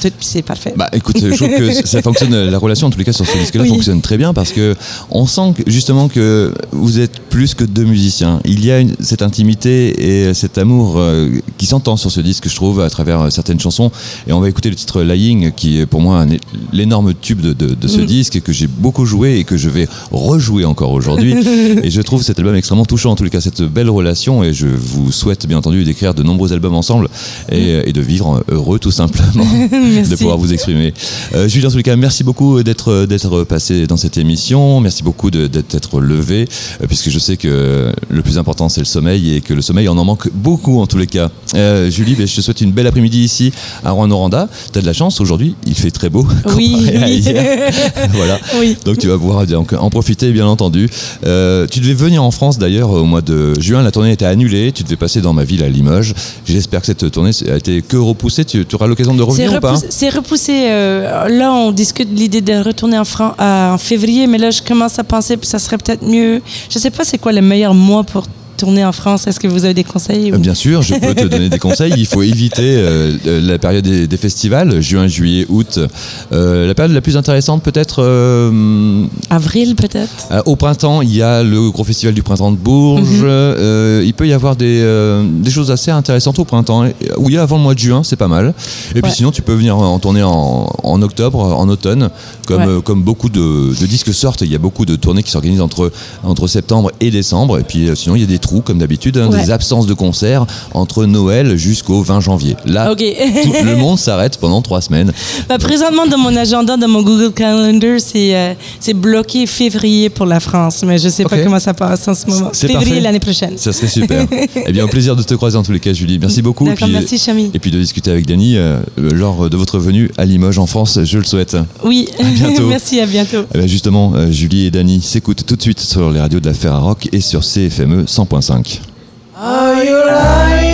puis c'est parfait. Bah écoute, je trouve que [laughs] ça fonctionne, la relation en tous les cas sur ce disque-là Oui. fonctionne très bien parce que on sent que, justement que vous êtes plus que deux musiciens. Il y a une- cette intimité et cet amour euh, qui s'entend sur ce disque, je trouve, à travers euh, certaines chansons. Et on va écouter le titre Lying, qui est pour moi l'énorme tube de, de- de ce Mm. disque que j'ai beaucoup joué et que je vais rejouer encore aujourd'hui. [laughs] et je trouve cet album extrêmement touchant, en tous les cas, cette belle relation. Et je vous souhaite bien entendu d'écrire de nombreux albums ensemble et, et de vivre heureux tout simplement. [laughs] [laughs] de pouvoir vous exprimer. Euh, Julie, en tous les cas, merci beaucoup d'être d'être passé dans cette émission. Merci beaucoup d'être levé, euh, puisque je sais que le plus important c'est le sommeil et que le sommeil on en manque beaucoup en tous les cas. Euh, Julie, ben, je te souhaite une belle après-midi ici à Rouen-Noranda. Tu as de la chance aujourd'hui, il fait très beau. [laughs] oui, à hier. [laughs] voilà. oui. Donc tu vas pouvoir donc, en profiter bien entendu. Euh, tu devais venir en France d'ailleurs au mois de juin, la tournée était annulée, tu devais passer dans ma ville à Limoges. J'espère que cette tournée a été que repoussée, tu, tu auras l'occasion de revenir ou pas repoussé. C'est repoussé, euh, là, on discute de l'idée de retourner en, en février, mais là, je commence à penser que ça serait peut-être mieux. Je sais pas c'est quoi le meilleur mois pour tourner en France. Est-ce que vous avez des conseils? ou- Euh, Bien sûr, je peux te donner des conseils. Il faut éviter euh, euh, la période des, des festivals, juin, juillet, août. Euh, la période la plus intéressante peut-être euh, Avril, peut-être? au printemps, il y a le gros festival du printemps de Bourges. Mhm. Il peut y avoir des, des choses assez intéressantes au printemps. Oui, avant le mois de juin, c'est pas mal. Et puis sinon, tu peux venir en tournée en, en octobre, en automne, comme, Ouais. comme beaucoup de, de disques sortent. Il y a beaucoup de tournées qui s'organisent entre, entre septembre et décembre. Et puis sinon, il y a des comme d'habitude, hein, des absences de concerts entre Noël jusqu'au 20 janvier. Là, tout [laughs] le monde s'arrête pendant trois semaines. Bah, présentement, dans mon agenda, dans mon Google Calendar, c'est euh, bloqué février pour la France, mais je ne sais pas comment ça passe en ce moment. Février l'année prochaine. Ça serait super. [laughs] eh bien, un plaisir de te croiser en tous les cas, Julie. Merci beaucoup. Merci, Chami. Et puis de discuter avec Dany, euh, euh, lors de votre venue à Limoges en France, je le souhaite. Oui, [laughs] merci, à bientôt. Eh bien, justement, euh, Julie et Dany s'écoutent tout de suite sur les radios de la Ferrarock et sur CFME 100. 101.5.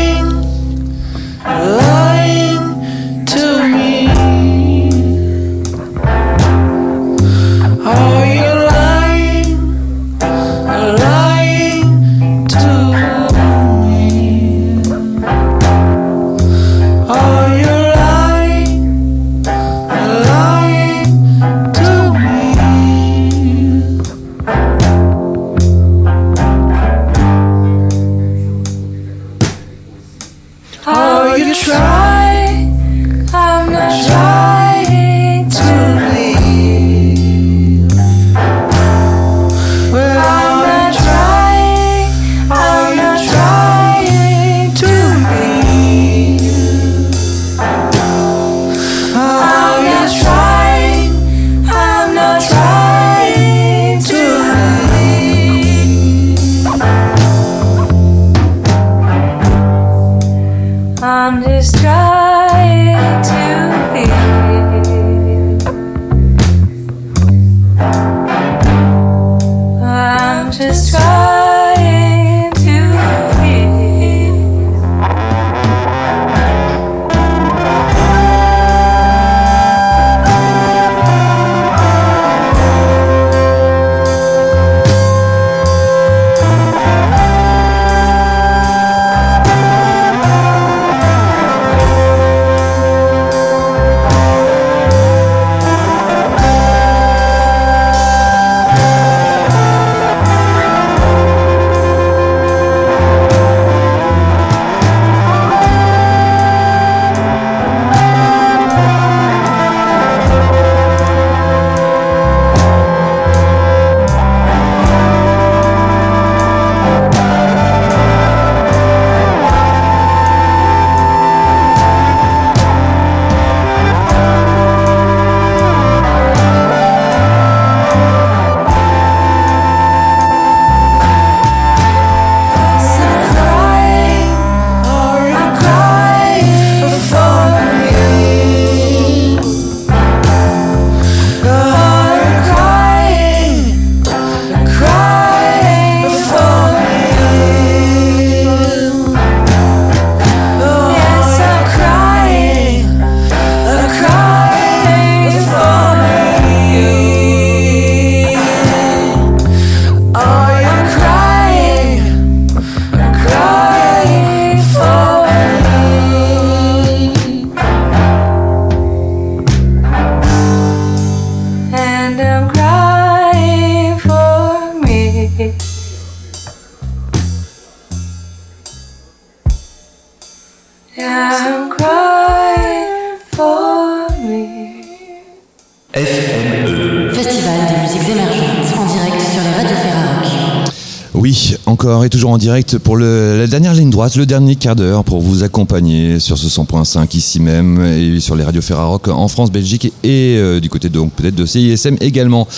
en direct pour la dernière ligne droite, le dernier quart d'heure pour vous accompagner sur ce 100.5 ici même et sur les radios Ferrarock en France, Belgique et euh, du côté donc peut-être de CISM également.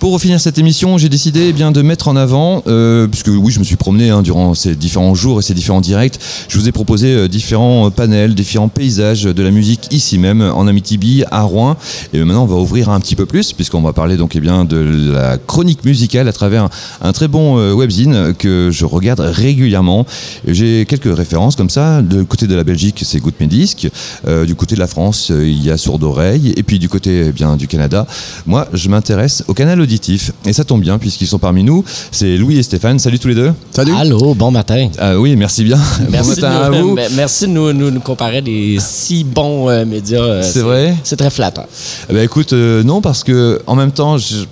Pour finir cette émission, j'ai décidé eh bien de mettre en avant, euh, puisque oui, je me suis promené hein, durant ces différents jours et ces différents directs, je vous ai proposé euh, différents panels, différents paysages de la musique ici même en Amityville à Rouen. Et maintenant, on va ouvrir un petit peu plus, puisqu'on va parler donc eh bien de la chronique musicale à travers un, un très bon webzine que je regarde régulièrement. J'ai quelques références comme ça. Du côté de la Belgique, c'est Good Disc. Euh, du côté de la France, euh, il y a Sourde Oreille. Et puis du côté eh bien du Canada, moi, je m'intéresse au canal auditif. Et ça tombe bien, puisqu'ils sont parmi nous. C'est Louis et Stéphane. Salut tous les deux. Salut. Allô, bon matin. Ah oui, merci bien. [laughs] Merci, bon de matin à nous, vous. [laughs] me- merci de nous, nous, nous comparer des si bons euh, médias. euh, C'est vrai C'est très flatteur. Eh ben, écoute, euh, non, parce que en même temps, je,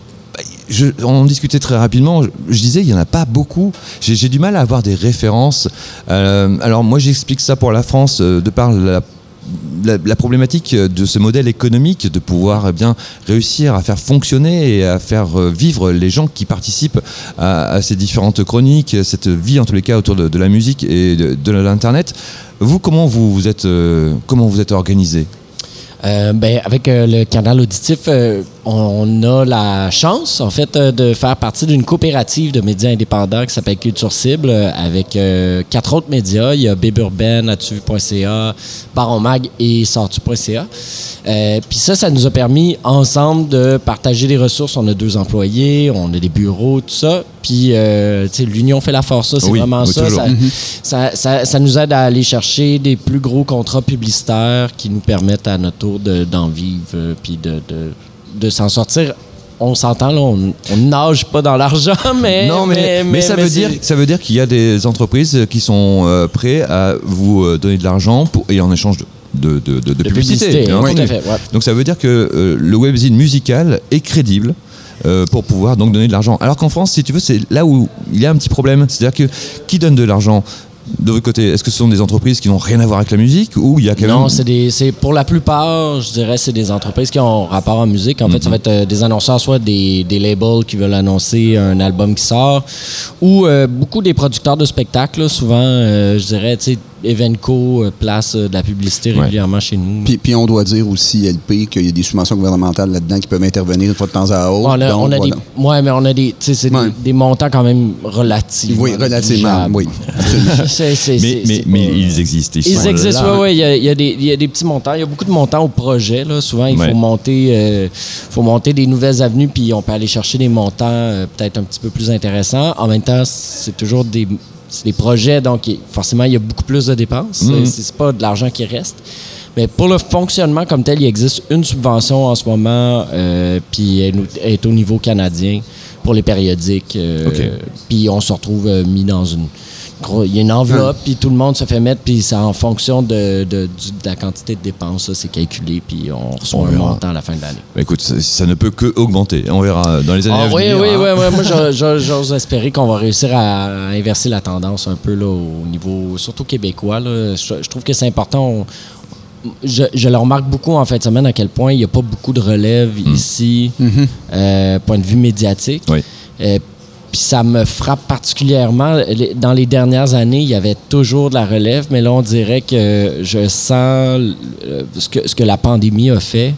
on en discutait très rapidement. Je, disais, il n'y en a pas beaucoup. J'ai du mal à avoir des références. Euh, alors, moi, j'explique ça pour la France euh, de par la problématique de ce modèle économique, de pouvoir eh bien réussir à faire fonctionner et à faire euh, vivre les gens qui participent à, ces différentes chroniques, cette vie en tous les cas autour de, la musique et de, l'internet. Vous, comment vous, êtes, comment vous êtes organisé? Ben, avec le canal auditif, on a la chance, en fait, euh, de faire partie d'une coopérative de médias indépendants qui s'appelle Culture Cible, euh, avec euh, quatre autres médias. Il y a Bib Urbaine, Atu.ca, Baron Mag et Sortu.ca. Euh, Puis ça, ça nous a permis ensemble de partager des ressources. On a deux employés, on a des bureaux, tout ça. Puis, euh, tu sais, l'union fait la force, ça, c'est Oui, vraiment oui, ça. toujours. Ça, ça, ça- ça nous aide à aller chercher des plus gros contrats publicitaires qui nous permettent à notre tour de- d'en vivre puis de, de, de s'en sortir. On s'entend, là, on on nage pas dans l'argent, [laughs] mais... non, mais, mais, ça, veut dire, ça veut dire qu'il y a des entreprises qui sont euh, prêtes à vous euh, donner de l'argent pour- et en échange de, de, de, de- de de publicité. publicité, bien tout entendu. à fait, ouais. Donc ça veut dire que euh, le webzine musical est crédible. pour pouvoir donc donner de l'argent. Alors qu'en France, si tu veux, c'est là où il y a un petit problème. C'est-à-dire que qui donne de l'argent de votre côté Est-ce que ce sont des entreprises qui n'ont rien à voir avec la musique ou il y a quand Non, même c'est des, c'est pour la plupart, je dirais, c'est des entreprises qui ont rapport en musique. En fait, Mhm. ça va être euh, des annonceurs, soit des, des labels qui veulent annoncer un album qui sort, ou euh, beaucoup des producteurs de spectacles. souvent, euh, je dirais, tu sais, Evenco euh, place euh, de la publicité Ouais. régulièrement chez nous. Puis, puis on doit dire aussi, LP, qu'il y a des subventions gouvernementales là-dedans qui peuvent intervenir une fois de temps à autre. on a, Donc, on a voilà. des, ouais, mais on a des, Ouais. des, des montants quand même relativement. Oui, relativement, oui. absolument. [laughs] C'est- c'est- mais, ils existent. Ils, Ils existent, oui, oui. Il y a, il y a des- il y a des petits montants. Il y a beaucoup de montants au projet. Là. Souvent, il Ouais. faut monter, euh, faut monter des nouvelles avenues, puis on peut aller chercher des montants euh, peut-être un petit peu plus intéressants. En même temps, c'est toujours des, c'est des projets, donc forcément, il y a beaucoup plus de dépenses. Mhm. C'est, c'est pas de l'argent qui reste. Mais pour le fonctionnement comme tel, il existe une subvention en ce moment, euh, puis elle est au niveau canadien pour les périodiques. euh. Puis on se retrouve euh, mis dans une. Gros- Il y a une enveloppe, puis tout le monde se fait mettre, puis c'est en fonction de, de- la quantité de dépenses, ça, c'est calculé, puis on reçoit On un verra. montant à la fin de l'année. Bah, écoute, ça, ça ne peut que augmenter. On verra dans les années Ah, à oui, venir. oui, hein. oui, oui. Moi, j'o- [laughs] j'o- j'ose espérer qu'on va réussir à inverser la tendance un peu là, au niveau, surtout québécois. là. Je, je trouve que c'est important. On- je, je le remarque beaucoup en fin de semaine à quel point il n'y a pas beaucoup de relève ici, euh, point de vue médiatique. Oui. Euh, puis ça me frappe particulièrement. Dans les dernières années, il y avait toujours de la relève, mais là, on dirait que je sens ce, que, ce que la pandémie a fait.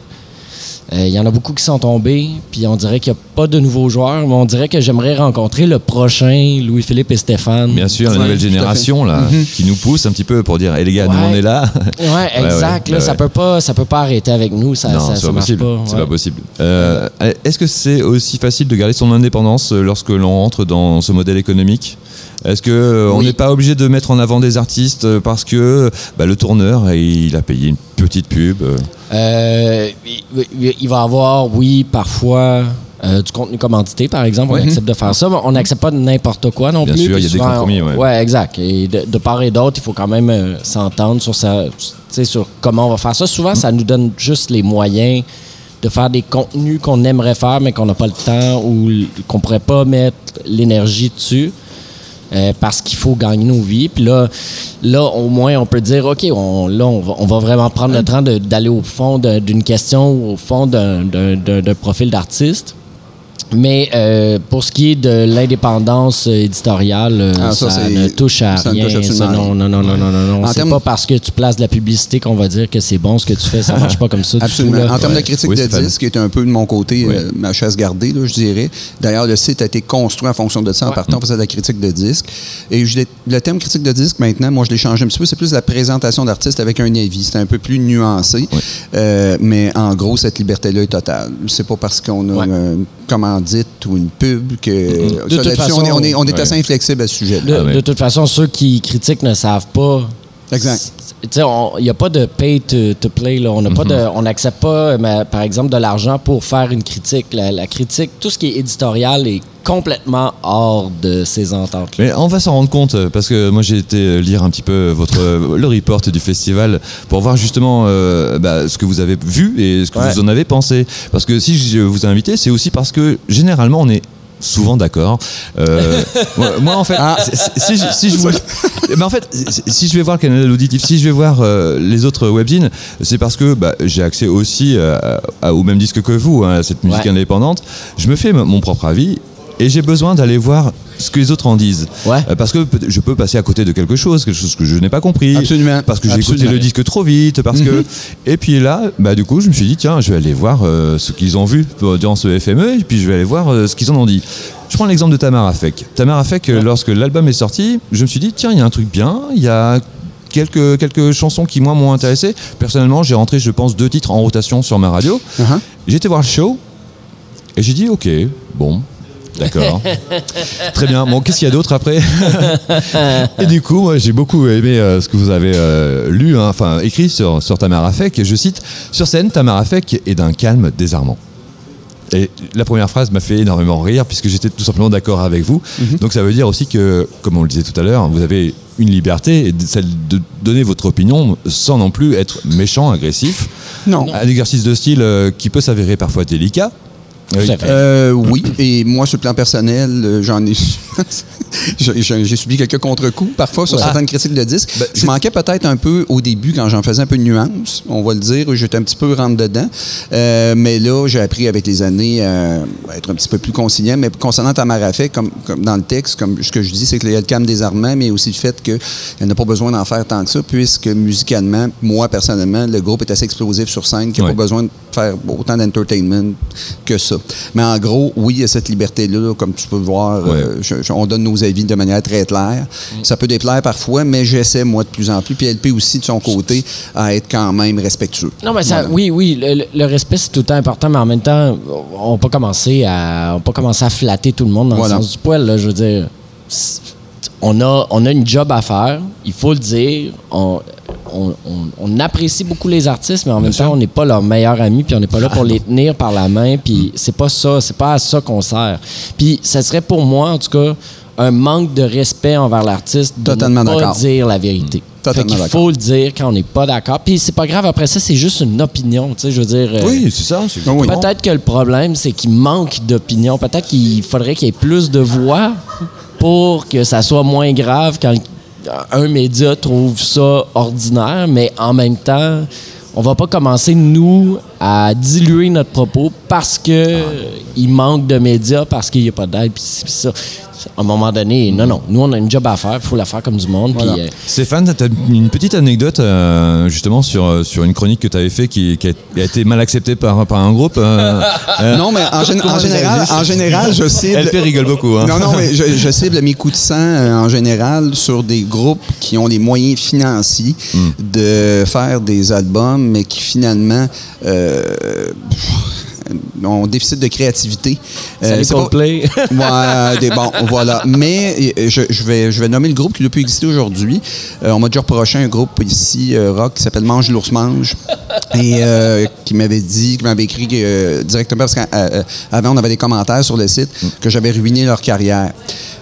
Euh, Il y en a beaucoup qui sont tombés, puis on dirait qu'il n'y a pas de nouveaux joueurs, mais on dirait que j'aimerais rencontrer le prochain Louis-Philippe et Stéphane. Bien sûr, la nouvelle génération là, qui nous pousse un petit peu pour dire, hé les gars, nous on est là. Ouais, [laughs] exact. ouais, là, ouais, Ça peut pas, ça peut pas arrêter avec nous. Ça, non, ça, c'est ça pas marche possible. pas. C'est ouais. pas possible. Euh, Est-ce que c'est aussi facile de garder son indépendance lorsque l'on rentre dans ce modèle économique? Est-ce que euh, on Oui. n'est pas obligé de mettre en avant des artistes euh, parce que bah, le tourneur il a payé une petite pub euh, Euh, il, il- va avoir, oui, parfois. euh, du contenu commandité, par exemple, on Ouais. accepte de faire ça, mais on n'accepte pas n'importe quoi non Bien plus. sûr, puis il y a des compromis, on- ouais. exact. Et de, de part et d'autre, il faut quand même euh, s'entendre sur, sa, sur comment on va faire ça. Souvent, ça nous donne juste les moyens de faire des contenus qu'on aimerait faire, mais qu'on n'a pas le temps ou qu'on pourrait pas mettre l'énergie dessus. Euh, parce qu'il faut gagner nos vies. Puis là, là, au moins, on peut dire, OK, on, là, on va, vraiment prendre le temps d'aller au fond d'une question au fond d'un profil d'artiste. Mais euh, pour ce qui est de l'indépendance euh, éditoriale, euh, Ah, ça, ça, ne touche à ça ne rien. touche absolument Ça, non, rien. non, non, non, non, non, non. C'est termes- pas parce que tu places de la publicité qu'on va dire que c'est bon ce que tu fais. Ça marche pas comme ça du Absolument. tout. là. en termes Ouais. de critique Oui, de disque, qui est un peu de mon côté Oui. euh, ma chaise gardée, là, je dirais. D'ailleurs, le site a été construit en fonction de ça. En Ouais. partant, on faisait de la critique de disque. Et je le thème critique de disque, maintenant, moi, je l'ai changé un petit peu. C'est plus la présentation d'artistes avec un avis. C'est un peu plus nuancé. Euh, mais en gros, cette liberté-là est totale. C'est pas parce qu'on a Ouais. une commandite ou une pub que. De Ça, toute façon, on est, on est, on est ouais. assez inflexible à ce sujet. De, Ah ouais. de toute façon, ceux qui critiquent ne savent pas. Exact. Il n'y a pas de pay to, to play. Là. On de, on n'accepte pas, mais, par exemple, de l'argent pour faire une critique. La, la critique, tout ce qui est éditorial est complètement hors de ces ententes. Mais on va s'en rendre compte euh, parce que moi j'ai été euh, lire un petit peu votre euh, le report du festival pour voir justement euh, bah, ce que vous avez vu et ce que Ouais. vous en avez pensé. Parce que si je vous ai invité, c'est aussi parce que généralement on est souvent d'accord. Euh, moi, moi, en fait, si, si je- si je voulais- [laughs] mais en fait, si- je vais voir le canal auditif, si je vais voir euh, les autres webzines, c'est parce que bah, j'ai accès aussi à- à- au même disque que vous, hein, à cette musique Ouais. indépendante. Je me fais mon propre avis et j'ai besoin d'aller voir ce que les autres en disent. Ouais. Euh, parce que je peux passer à côté de quelque chose, quelque chose que je n'ai pas compris. Absolument. Parce que j'ai écouté le disque trop vite, parce que. [laughs] Et puis là, bah du coup, je me suis dit tiens, je vais aller voir euh, ce qu'ils ont vu durant ce FME, et puis je vais aller voir euh, ce qu'ils en ont dit. Je prends l'exemple de Tamara Fek. Tamara Fek, euh, lorsque l'album est sorti, je me suis dit tiens, il y a un truc bien, il y a quelques quelques chansons qui moi m'ont intéressé. Personnellement, j'ai rentré, je pense, deux titres en rotation sur ma radio. Uh-huh. J'ai été voir le show et j'ai dit ok, bon. D'accord. Très bien. Bon, qu'est-ce qu'il y a d'autre après [laughs] Et du coup, moi, j'ai beaucoup aimé euh, ce que vous avez euh, lu, hein, enfin écrit sur, sur Tamara Fek. Et je cite Sur scène, Tamara Fek est d'un calme désarmant. Et la première phrase m'a fait énormément rire puisque j'étais tout simplement d'accord avec vous. Donc ça veut dire aussi que, comme on le disait tout à l'heure, vous avez une liberté, et celle de donner votre opinion sans non plus être méchant, agressif. Non. Un exercice de style euh, qui peut s'avérer parfois délicat. Fait. Euh, oui, et moi, sur le plan personnel, euh, j'en ai. [laughs] j'ai subi quelques contre-coups parfois sur certaines critiques de disques. Ben, je manquais peut-être un peu au début quand j'en faisais un peu de nuance, on va le dire. J'étais un petit peu rentre dedans. Euh, mais là, j'ai appris avec les années à être un petit peu plus conciliant. Mais concernant Tamara Fay, comme, comme dans le texte, comme ce que je dis, c'est qu'il y a le calme des armements, mais aussi le fait qu'elle n'a pas besoin d'en faire tant que ça, puisque musicalement, moi personnellement, le groupe est assez explosif sur scène qu'il n'y a Ouais. pas besoin de faire autant d'entertainment que ça. Mais en gros, oui, il y a cette liberté-là, là, comme tu peux le voir. euh, je- je- on donne nos avis de manière très claire. Ça peut déplaire parfois, mais j'essaie, moi, de plus en plus. Puis LP aussi, de son côté, à être quand même respectueux. Non, mais ça, Voilà. oui, oui, le, respect, c'est tout le temps important, mais en même temps, on n'a pas commencé à, on peut pas commencer à flatter tout le monde dans Voilà. le sens du poil, là, je veux dire. On a, on a une job à faire, il faut le dire. On, on, on- on apprécie beaucoup les artistes, mais en même temps, on n'est pas leur meilleur ami, puis on n'est pas là pour les tenir par la main, puis c'est pas ça, c'est pas à ça qu'on sert. Puis ça serait pour moi, en tout cas, un manque de respect envers l'artiste de Totalement ne pas dire la vérité. Totalement il d'accord. faut le dire quand on n'est pas d'accord. Puis c'est pas grave, après ça, c'est juste une opinion, tu sais, je veux dire... euh, Oui, c'est ça. c'est- Ah oui. Peut-être que le problème, c'est qu'il manque d'opinion. Peut-être qu'il faudrait qu'il y ait plus de voix pour que ça soit moins grave quand un média trouve ça ordinaire, mais en même temps, on va pas commencer, nous, à diluer notre propos parce que il manque de médias, parce qu'il n'y a pas d'aide, puis ça. À un moment donné, non, non. Nous, on a une job à faire, il faut la faire comme du monde. puis, Voilà. euh, Stéphane, tu as une petite anecdote euh, justement sur, euh, sur une chronique que tu avais fait qui, qui a, qui a été mal acceptée par, par un groupe. euh, [laughs] euh, Non, mais en, gén- général, en général, je cible. LP rigole beaucoup. Hein. Non, non, mais je, je [laughs] cible mes coups de sang euh, en général sur des groupes qui ont les moyens financiers Hmm. de faire des albums, mais qui finalement euh, ont déficit de créativité. Euh, c'est pas-. Ouais, des, bon, [laughs] voilà. Mais euh, je, je vais, je vais nommer le groupe qui ne peut exister aujourd'hui. Euh, on m'a déjà reproché un groupe ici, euh, rock, qui s'appelle Mange l'ours mange. Et euh, qui m'avait dit, qui m'avait écrit euh, directement, parce qu'avant, on avait des commentaires sur le site, que j'avais ruiné leur carrière.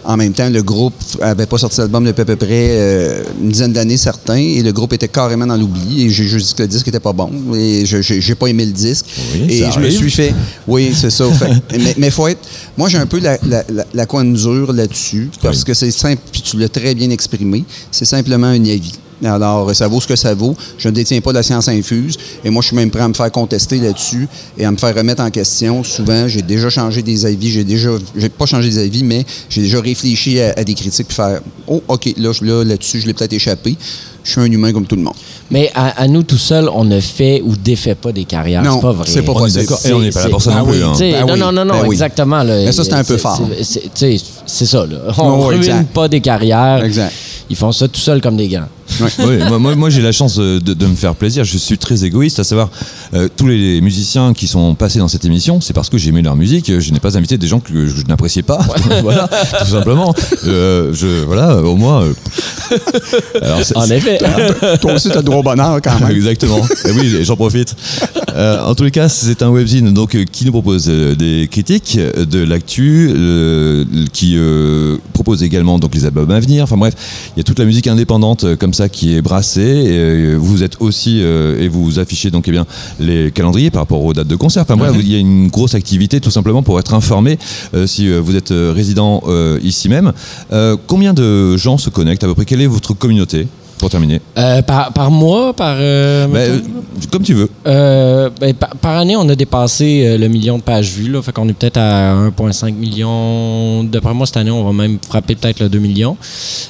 En même temps, le groupe avait pas sorti d'album depuis à peu près euh, une dizaine d'années, certains, et le groupe était carrément dans l'oubli. Et j'ai juste dit que le disque était pas bon. Et je j'ai pas aimé le disque. Oui, et je me suis fait. Oui, c'est ça. Fait- mais, mais faut être. Moi, j'ai un peu la, la, la, la coin dure là-dessus, parce Oui. que c'est simple, puis tu l'as très bien exprimé. C'est simplement un avis. Alors, ça vaut ce que ça vaut. Je ne détiens pas la science infuse. Et moi, je suis même prêt à me faire contester là-dessus et à me faire remettre en question. Souvent, j'ai déjà changé des avis. J'ai déjà, j'ai pas changé des avis, mais j'ai déjà réfléchi à, à des critiques puis faire, oh, OK, là, là, là-dessus, je l'ai peut-être échappé. Je suis un humain comme tout le monde. Mais à, à nous tout seuls, on ne fait ou défait pas des carrières. Non, c'est pas vrai. c'est pas On est possible. d'accord. Et on n'est pas là pour ça non plus. hein. Ben non, non, non, non, ben oui. exactement. là. Mais ça, c'est un peu fort. c'est- c'est- tu sais, C'est ça, là. [laughs] On Oh, ruine exact. pas des carrières. Exact. Ils font ça tout seuls comme des gants. Oui, moi, moi, moi, j'ai la chance de, de- de me faire plaisir. Je suis très égoïste, à savoir euh, tous les musiciens qui sont passés dans cette émission, c'est parce que j'aimais leur musique. Je n'ai pas invité des gens que je n'appréciais pas. [laughs] voilà, tout simplement. Euh, je, voilà, au moins. euh, alors, c'est- En effet. Toi aussi, tu as droit au bonheur quand même. Exactement. Et oui, j'en profite. Euh, en tous les cas, c'est un webzine donc euh, qui nous propose euh, des critiques, euh, de l'actu, euh, qui euh, propose également donc les albums à venir. Enfin bref, il y a toute la musique indépendante euh, comme ça ça qui est brassé. Et, euh, vous êtes aussi euh, et vous affichez donc eh bien les calendriers par rapport aux dates de concert. Enfin voilà, il y a une grosse activité tout simplement pour être informé euh, si vous êtes résident ici même. Combien de gens se connectent à peu près? Quelle est votre communauté? Pour terminer Euh, par, par mois, par. euh, Ben, euh, Comme tu veux. Euh, ben, par, par année, on a dépassé le million de pages vues. Là, fait qu'on est peut-être à 1,5 million. D'après moi, cette année, on va même frapper peut-être le 2 millions.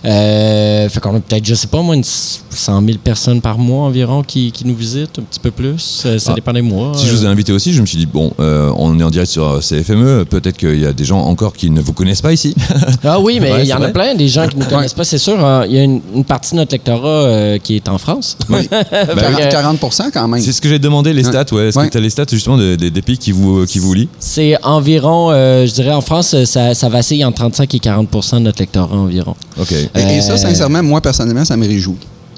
Fait qu'on a peut-être, je sais pas moi, une 100 000 personnes par mois environ qui, qui nous visitent, un petit peu plus. Euh, ça Ah. dépend des mois. Si je vous ai invité aussi, je me suis dit, bon, on est en direct sur CFME, peut-être qu'il y a des gens encore qui ne vous connaissent pas ici. Ah oui, [laughs] mais Ouais, il y en a plein, des gens qui ne nous connaissent pas, c'est sûr. hein. Il y a une, une partie de notre euh, qui est en France. Oui. [laughs] Que- 40, 40 quand même. C'est ce que j'ai demandé, les stats, ouais. Est-ce Ouais. que tu as les stats justement des, pays qui vous, qui vous lient? C'est environ, euh, je dirais en France, ça, ça vacille entre 35 et 40% de notre lectorat environ. Ok. Et, et ça, Euh, sincèrement, moi, personnellement, ça me réjouit.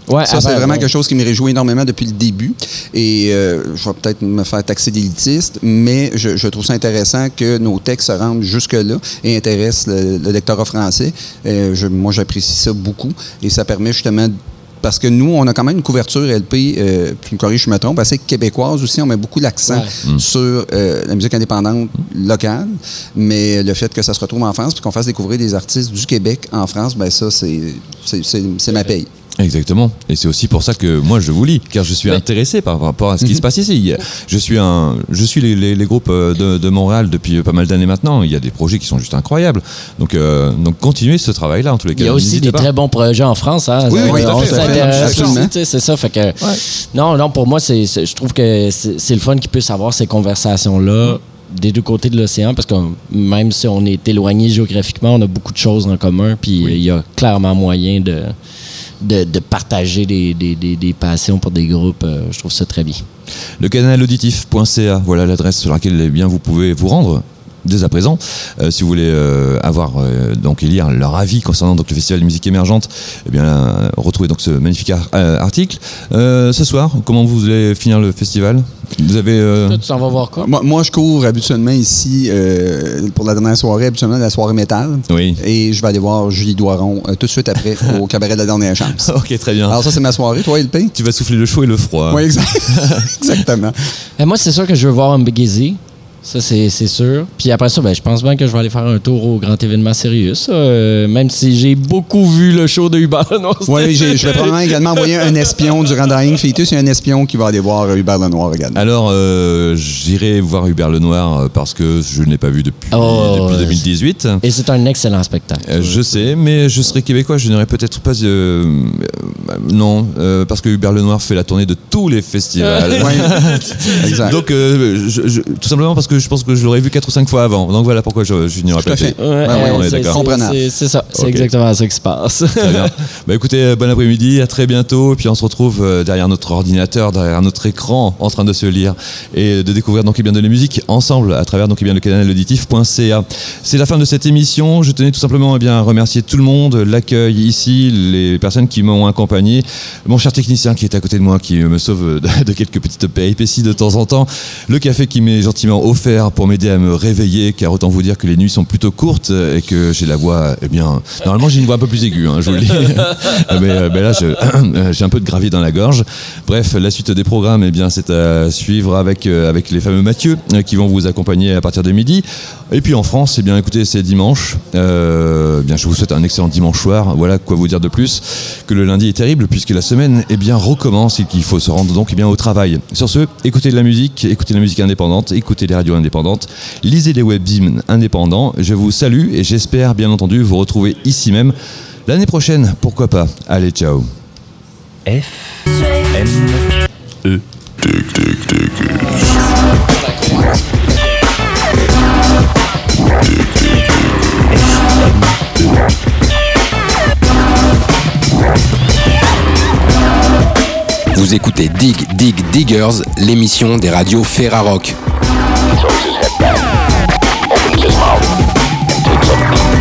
Ouais, Ça, ah c'est ben, vraiment ouais. quelque chose qui me réjouit énormément depuis le début. Et euh, je vais peut-être me faire taxer d'élitiste, mais je, je trouve ça intéressant que nos textes se rendent jusque-là et intéressent le, le lectorat français. Euh, je- moi, j'apprécie ça beaucoup. Et ça permet justement parce que nous, on a quand même une couverture LP, euh, tu me corriges, je me trompe, assez québécoise aussi. On met beaucoup l'accent Ouais. sur euh, la musique indépendante locale, mais le fait que ça se retrouve en France puis qu'on fasse découvrir des artistes du Québec en France, ben ça, c'est ma paye. Exactement. Et c'est aussi pour ça que moi je vous lis, car je suis intéressé par rapport à ce qui [laughs] se passe ici. Je suis un, je suis les, les- les groupes euh, de, de Montréal depuis pas mal d'années maintenant. Il y a des projets qui sont juste incroyables. Donc, euh, donc continuez ce travail-là en tous les cas. Il y a aussi des pas. très bons projets en France. Hein, Oui, oui, on s'intéresse aussi, c'est ça. Fait que, non, non, pour moi, c'est, je trouve que c'est, c'est le fun qu'ils puissent avoir ces conversations-là des deux côtés de l'océan, parce que même si on est éloigné géographiquement, on a beaucoup de choses en commun, puis il y a clairement moyen de, de, partager des passions pour des groupes. euh, je trouve ça très bien. Le canal auditif.ca, voilà l'adresse sur laquelle eh bien, vous pouvez vous rendre dès à présent. Euh, si vous voulez euh, avoir euh, donc et lire leur avis concernant donc le festival de musique émergente, eh bien retrouvez donc ce magnifique ar- euh, article. Euh, ce soir, comment vous allez finir le festival? Vous avez euh, s'en vas voir quoi? Moi, moi, je couvre habituellement ici, euh, pour la dernière soirée, habituellement la soirée métal. Oui. Et je vais aller voir Julie Doiron euh, tout de suite après [laughs] au cabaret de la dernière chance. Ok, très bien. Alors ça, c'est ma soirée. Toi, LP? tu vas souffler le chaud et le froid. Oui, exact. [laughs] exactement. Eh, moi, c'est sûr que je veux voir un Easy. Ça, c'est c'est sûr. Puis après ça, ben, je pense bien que je vais aller faire un tour au grand événement sérieux. ça. Euh, même si j'ai beaucoup vu le show de Hubert Lenoir. Oui, j'ai- je vais [laughs] probablement également envoyer un espion durant Dying Fetus. Il y a un espion qui va aller voir Hubert Lenoir également. Alors, euh, j'irai voir Hubert Lenoir euh, parce que je ne l'ai pas vu depuis, Oh, depuis ouais. 2018. Et c'est un excellent spectacle. Euh, je sais, mais je serais québécois, je n'aurais peut-être pas. euh, euh, non, euh, parce que Hubert Lenoir fait la tournée de tous les festivals. Oui, [laughs] exact. Donc, euh, je- je- tout simplement parce que je pense que je l'aurais vu 4 ou 5 fois avant. Donc voilà pourquoi je, je n'y aurais pas fait. été. Ouais, ouais, on est c'est- d'accord. ça. C'est exactement ça qui se passe. Très bien. [laughs] Bah écoutez, euh, bon après-midi, à très bientôt. Puis on se retrouve euh, derrière notre ordinateur, derrière notre écran, en train de se lire et de découvrir donc eh bien de la musique ensemble à travers donc eh bien le canal auditif.ca. C'est la fin de cette émission. Je tenais tout simplement eh bien à remercier tout le monde, l'accueil ici, les personnes qui m'ont accompagné, mon cher technicien qui est à côté de moi, qui me sauve de, [laughs] de quelques petites péripéties de temps en temps, le café qui m'est gentiment offert pour m'aider à me réveiller, car autant vous dire que les nuits sont plutôt courtes et que j'ai la voix, eh bien, normalement j'ai une voix un peu plus aiguë, hein, je vous le dis. [laughs] mais, euh, mais là, [clears throat] j'ai un peu de gravier dans la gorge. Bref, la suite des programmes, eh bien, c'est à suivre avec, euh, avec les fameux Mathieu euh, qui vont vous accompagner à partir de midi. Et puis en France, eh bien, écoutez, c'est dimanche. Euh, eh bien, je vous souhaite un excellent dimanche soir. Voilà quoi vous dire de plus que le lundi est terrible puisque la semaine, eh bien, recommence et qu'il faut se rendre donc eh bien, au travail. Sur ce, écoutez de la musique, écoutez de la musique indépendante, écoutez les radios indépendantes, lisez les webzines indépendants. Je vous salue et j'espère bien entendu vous retrouver ici même l'année prochaine. Pourquoi pas? Allez, ciao. F M E Vous écoutez Dig Dig Diggers, l'émission des radios Ferrarock. Thank you.